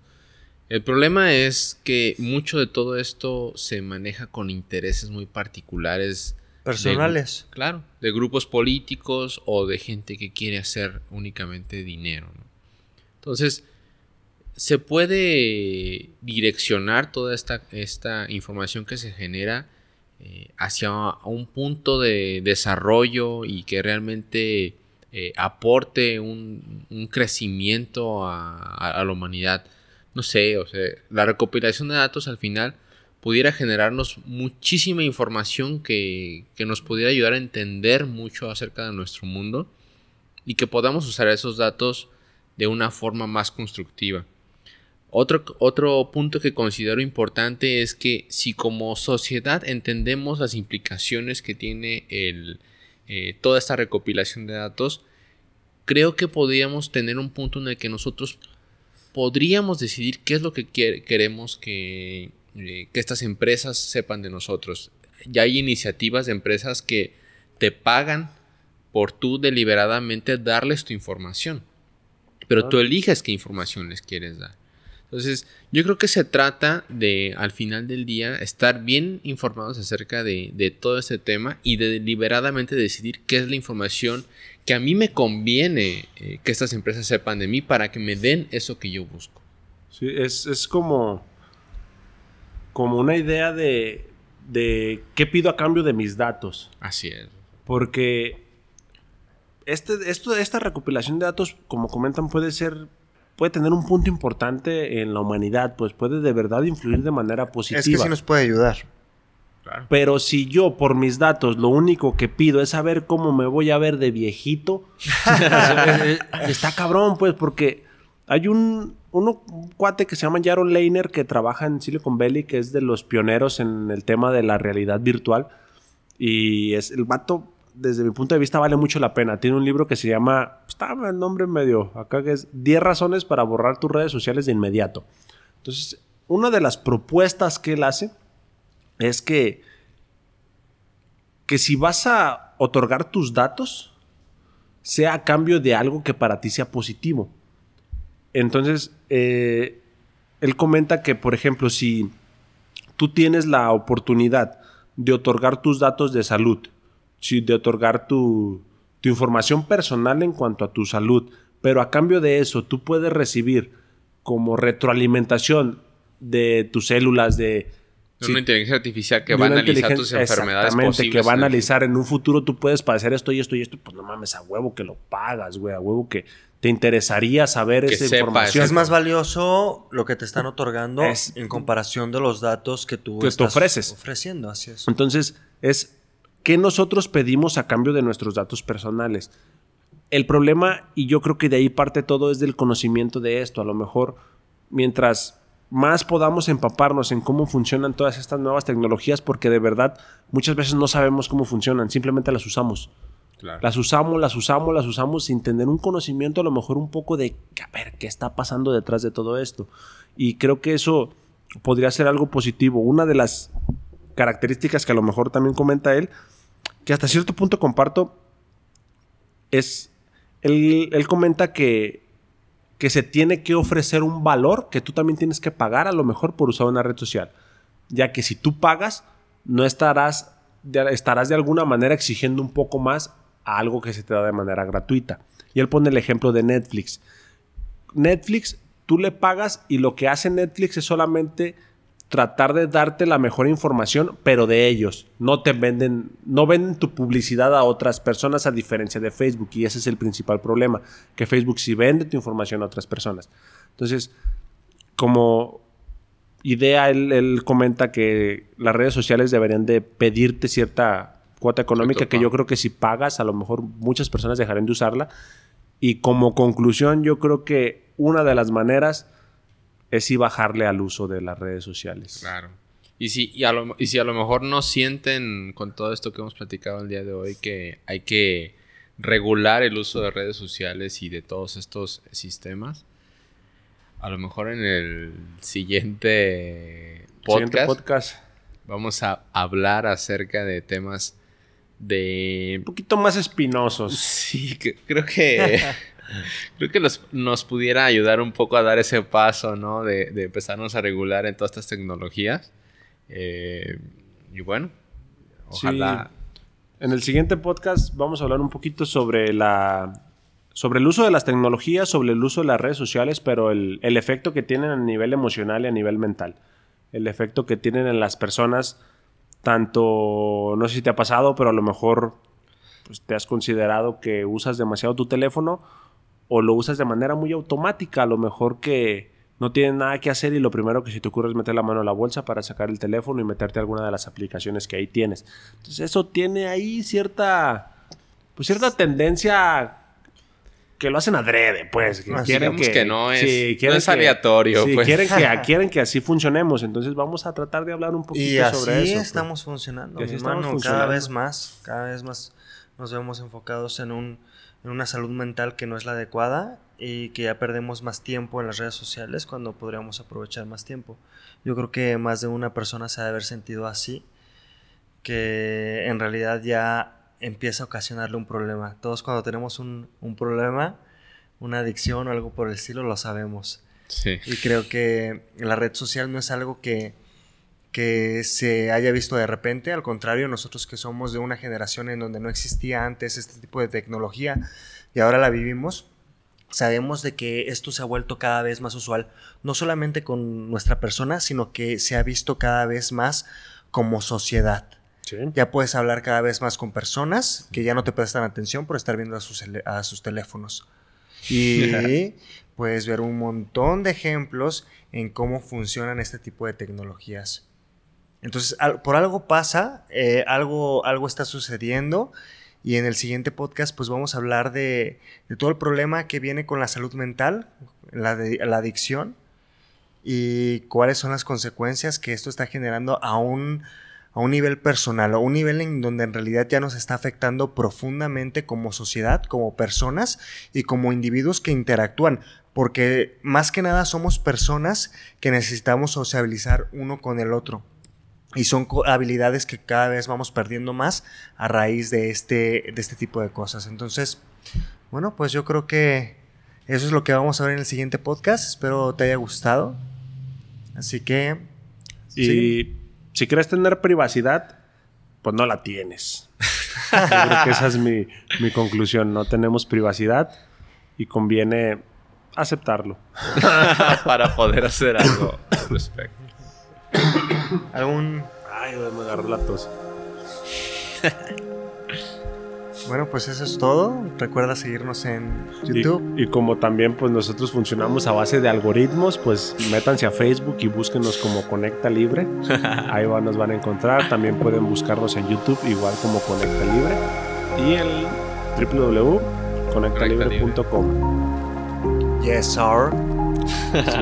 El problema es que mucho de todo esto se maneja con intereses muy particulares. de- Personales. claro, de grupos políticos o de gente que quiere hacer únicamente dinero, ¿no? Entonces, se puede direccionar toda esta, esta información que se genera eh, hacia un punto de desarrollo y que realmente eh, aporte un, un crecimiento a, a- la humanidad. No sé, o sea, la recopilación de datos al final pudiera generarnos muchísima información que, que nos pudiera ayudar a entender mucho acerca de nuestro mundo y que podamos usar esos datos de una forma más constructiva. Otro, otro, punto que considero importante es que si como sociedad entendemos las implicaciones que tiene el, eh, toda esta recopilación de datos, creo que podríamos tener un punto en el que nosotros podríamos decidir qué es lo que queremos que, eh, que estas empresas sepan de nosotros. Ya hay iniciativas de empresas que te pagan por tú deliberadamente darles tu información. Pero tú eliges qué información les quieres dar. Entonces, yo creo que se trata de, al final del día, estar bien informados acerca de, todo este tema y de deliberadamente decidir qué es la información que a mí me conviene eh, que estas empresas sepan de mí para que me den eso que yo busco. Sí, es, como, como una idea de, de qué pido a cambio de mis datos. Así es. Porque este, esto, esta recopilación de datos, como comentan, puede ser puede tener un punto importante en la humanidad, pues puede de verdad influir de manera positiva. Es que sí nos puede ayudar. Pero si yo por mis datos lo único que pido es saber cómo me voy a ver de viejito, está cabrón, pues, porque hay un, uno, cuate que se llama Jaron Leiner que trabaja en Silicon Valley, que es de los pioneros en el tema de la realidad virtual. Y es el vato desde mi punto de vista vale mucho la pena. Tiene un libro que se llama, está el nombre medio, acá que es 10 razones para borrar tus redes sociales de inmediato. Entonces, una de las propuestas que él hace es que, que si vas a otorgar tus datos, sea a cambio de algo que para ti sea positivo. Entonces, eh, él comenta que, por ejemplo, si tú tienes la oportunidad de otorgar tus datos de salud, de otorgar tu, información personal en cuanto a tu salud, pero a cambio de eso tú puedes recibir como retroalimentación de tus células, de... una inteligencia artificial que va a analizar tus enfermedades posibles. que va a analizar en un futuro tú puedes padecer esto y esto y esto, pues no mames, a huevo que lo pagas, güey, a huevo que te interesaría saber esa información. Es más valioso lo que te están otorgando en comparación de los datos que tú estás ofreces. ofreciendo, así es. Entonces, es ¿Qué nosotros pedimos a cambio de nuestros datos personales? El problema, y yo creo que de ahí parte todo, es del conocimiento de esto. A lo mejor, mientras más podamos empaparnos en cómo funcionan todas estas nuevas tecnologías, porque de verdad muchas veces no sabemos cómo funcionan, simplemente las usamos. Las usamos, las usamos, las usamos sin tener un conocimiento, a lo mejor un poco de, a ver, ¿qué está pasando detrás de todo esto? Y creo que eso podría ser algo positivo. Una de las características que a lo mejor también comenta él que hasta cierto punto comparto, es, él, él comenta que, que se tiene que ofrecer un valor que tú también tienes que pagar a lo mejor por usar una red social. Ya que si tú pagas, no estarás de, estarás de alguna manera exigiendo un poco más a algo que se te da de manera gratuita. Y él pone el ejemplo de Netflix. Netflix, tú le pagas y lo que hace Netflix es solamente tratar de darte la mejor información, pero de ellos. No te venden, no venden tu publicidad a otras personas a diferencia de Facebook. Y ese es el principal problema, que Facebook sí vende tu información a otras personas. Entonces, como idea, él, comenta que las redes sociales deberían de pedirte cierta cuota económica que yo creo que si pagas, a lo mejor muchas personas dejarán de usarla. Y como conclusión, yo creo que una de las maneras es sí bajarle al uso de las redes sociales. Claro. Y si, y, a lo, y si a lo mejor no sienten con todo esto que hemos platicado el día de hoy que hay que regular el uso de redes sociales y de todos estos sistemas, a lo mejor en el siguiente podcast, podcast. vamos a hablar acerca de temas de... Un poquito más espinosos. Sí, creo que... Creo que nos pudiera ayudar un poco a dar ese paso, ¿no? De, empezarnos a regular en todas estas tecnologías. Eh, y bueno, ojalá. En el siguiente podcast vamos a hablar un poquito sobre la. Sobre el uso de las tecnologías, sobre el uso de las redes sociales, pero el, efecto que tienen a nivel emocional y a nivel mental. El efecto que tienen en las personas, tanto, no sé si te ha pasado, pero a lo mejor pues, te has considerado que usas demasiado tu teléfono o lo usas de manera muy automática, a lo mejor que no tienes nada que hacer y lo primero que se te ocurre es meter la mano a la bolsa para sacar el teléfono y meterte alguna de las aplicaciones que ahí tienes. Entonces eso tiene ahí cierta, pues cierta tendencia que lo hacen adrede, pues. Que Ah, quieren digamos que no es- sí, no quieren es aleatorio, sí, pues. quieren, que, quieren que así funcionemos. Entonces vamos a tratar de hablar un poquito Y así sobre eso. pues. estamos funcionando, Y así mi estamos hermano. Cada funcionando. vez más, cada vez más nos vemos enfocados en, un, en una salud mental que no es la adecuada y que ya perdemos más tiempo en las redes sociales cuando podríamos aprovechar más tiempo. Yo creo que más de una persona se ha de haber sentido así, que en realidad ya empieza a ocasionarle un problema. Todos cuando tenemos un, un problema, una adicción o algo por el estilo, lo sabemos. Sí. Y creo que la red social no es algo que, que se haya visto de repente, al contrario, nosotros que somos de una generación en donde no existía antes este tipo de tecnología y ahora la vivimos, sabemos de que esto se ha vuelto cada vez más usual, no solamente con nuestra persona, sino que se ha visto cada vez más como sociedad. Sí. Ya puedes hablar cada vez más con personas que ya no te prestan atención por estar viendo a sus, a sus teléfonos. Y puedes ver un montón de ejemplos en cómo funcionan este tipo de tecnologías. Entonces, al- por algo pasa, eh, algo, algo está sucediendo. Y en el siguiente podcast, pues vamos a hablar de, de todo el problema que viene con la salud mental, la, de- la adicción, y cuáles son las consecuencias que esto está generando a un, a un nivel personal, a un nivel en donde en realidad ya nos está afectando profundamente como sociedad, como personas y como individuos que interactúan. Porque más que nada somos personas que necesitamos sociabilizar uno con el otro. Y son habilidades que cada vez vamos perdiendo más a raíz de este, de este tipo de cosas. Entonces, bueno, pues yo creo que eso es lo que vamos a ver en el siguiente podcast. Espero te haya gustado. Así que... Y sí. Si quieres tener privacidad, pues no la tienes. Yo creo que esa es mi, mi conclusión. No tenemos privacidad y conviene aceptarlo. Para poder hacer algo al respecto. algún... Ay, me agarró la tos. Bueno, pues eso es todo. Recuerda seguirnos en YouTube. y como también pues nosotros funcionamos a base de algoritmos, pues métanse a Facebook y búsquenos como Conecta Libre. Ahí va- nos van a encontrar. También pueden buscarnos en YouTube igual como Conecta Libre. Y el www.conectalibre.com. Yes, sir.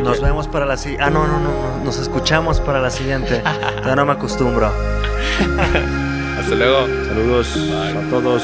Nos vemos para la siguiente. Ah, no, no, no, no. Nos escuchamos para la siguiente. Todavía no me acostumbro. Hasta luego. Saludos a todos.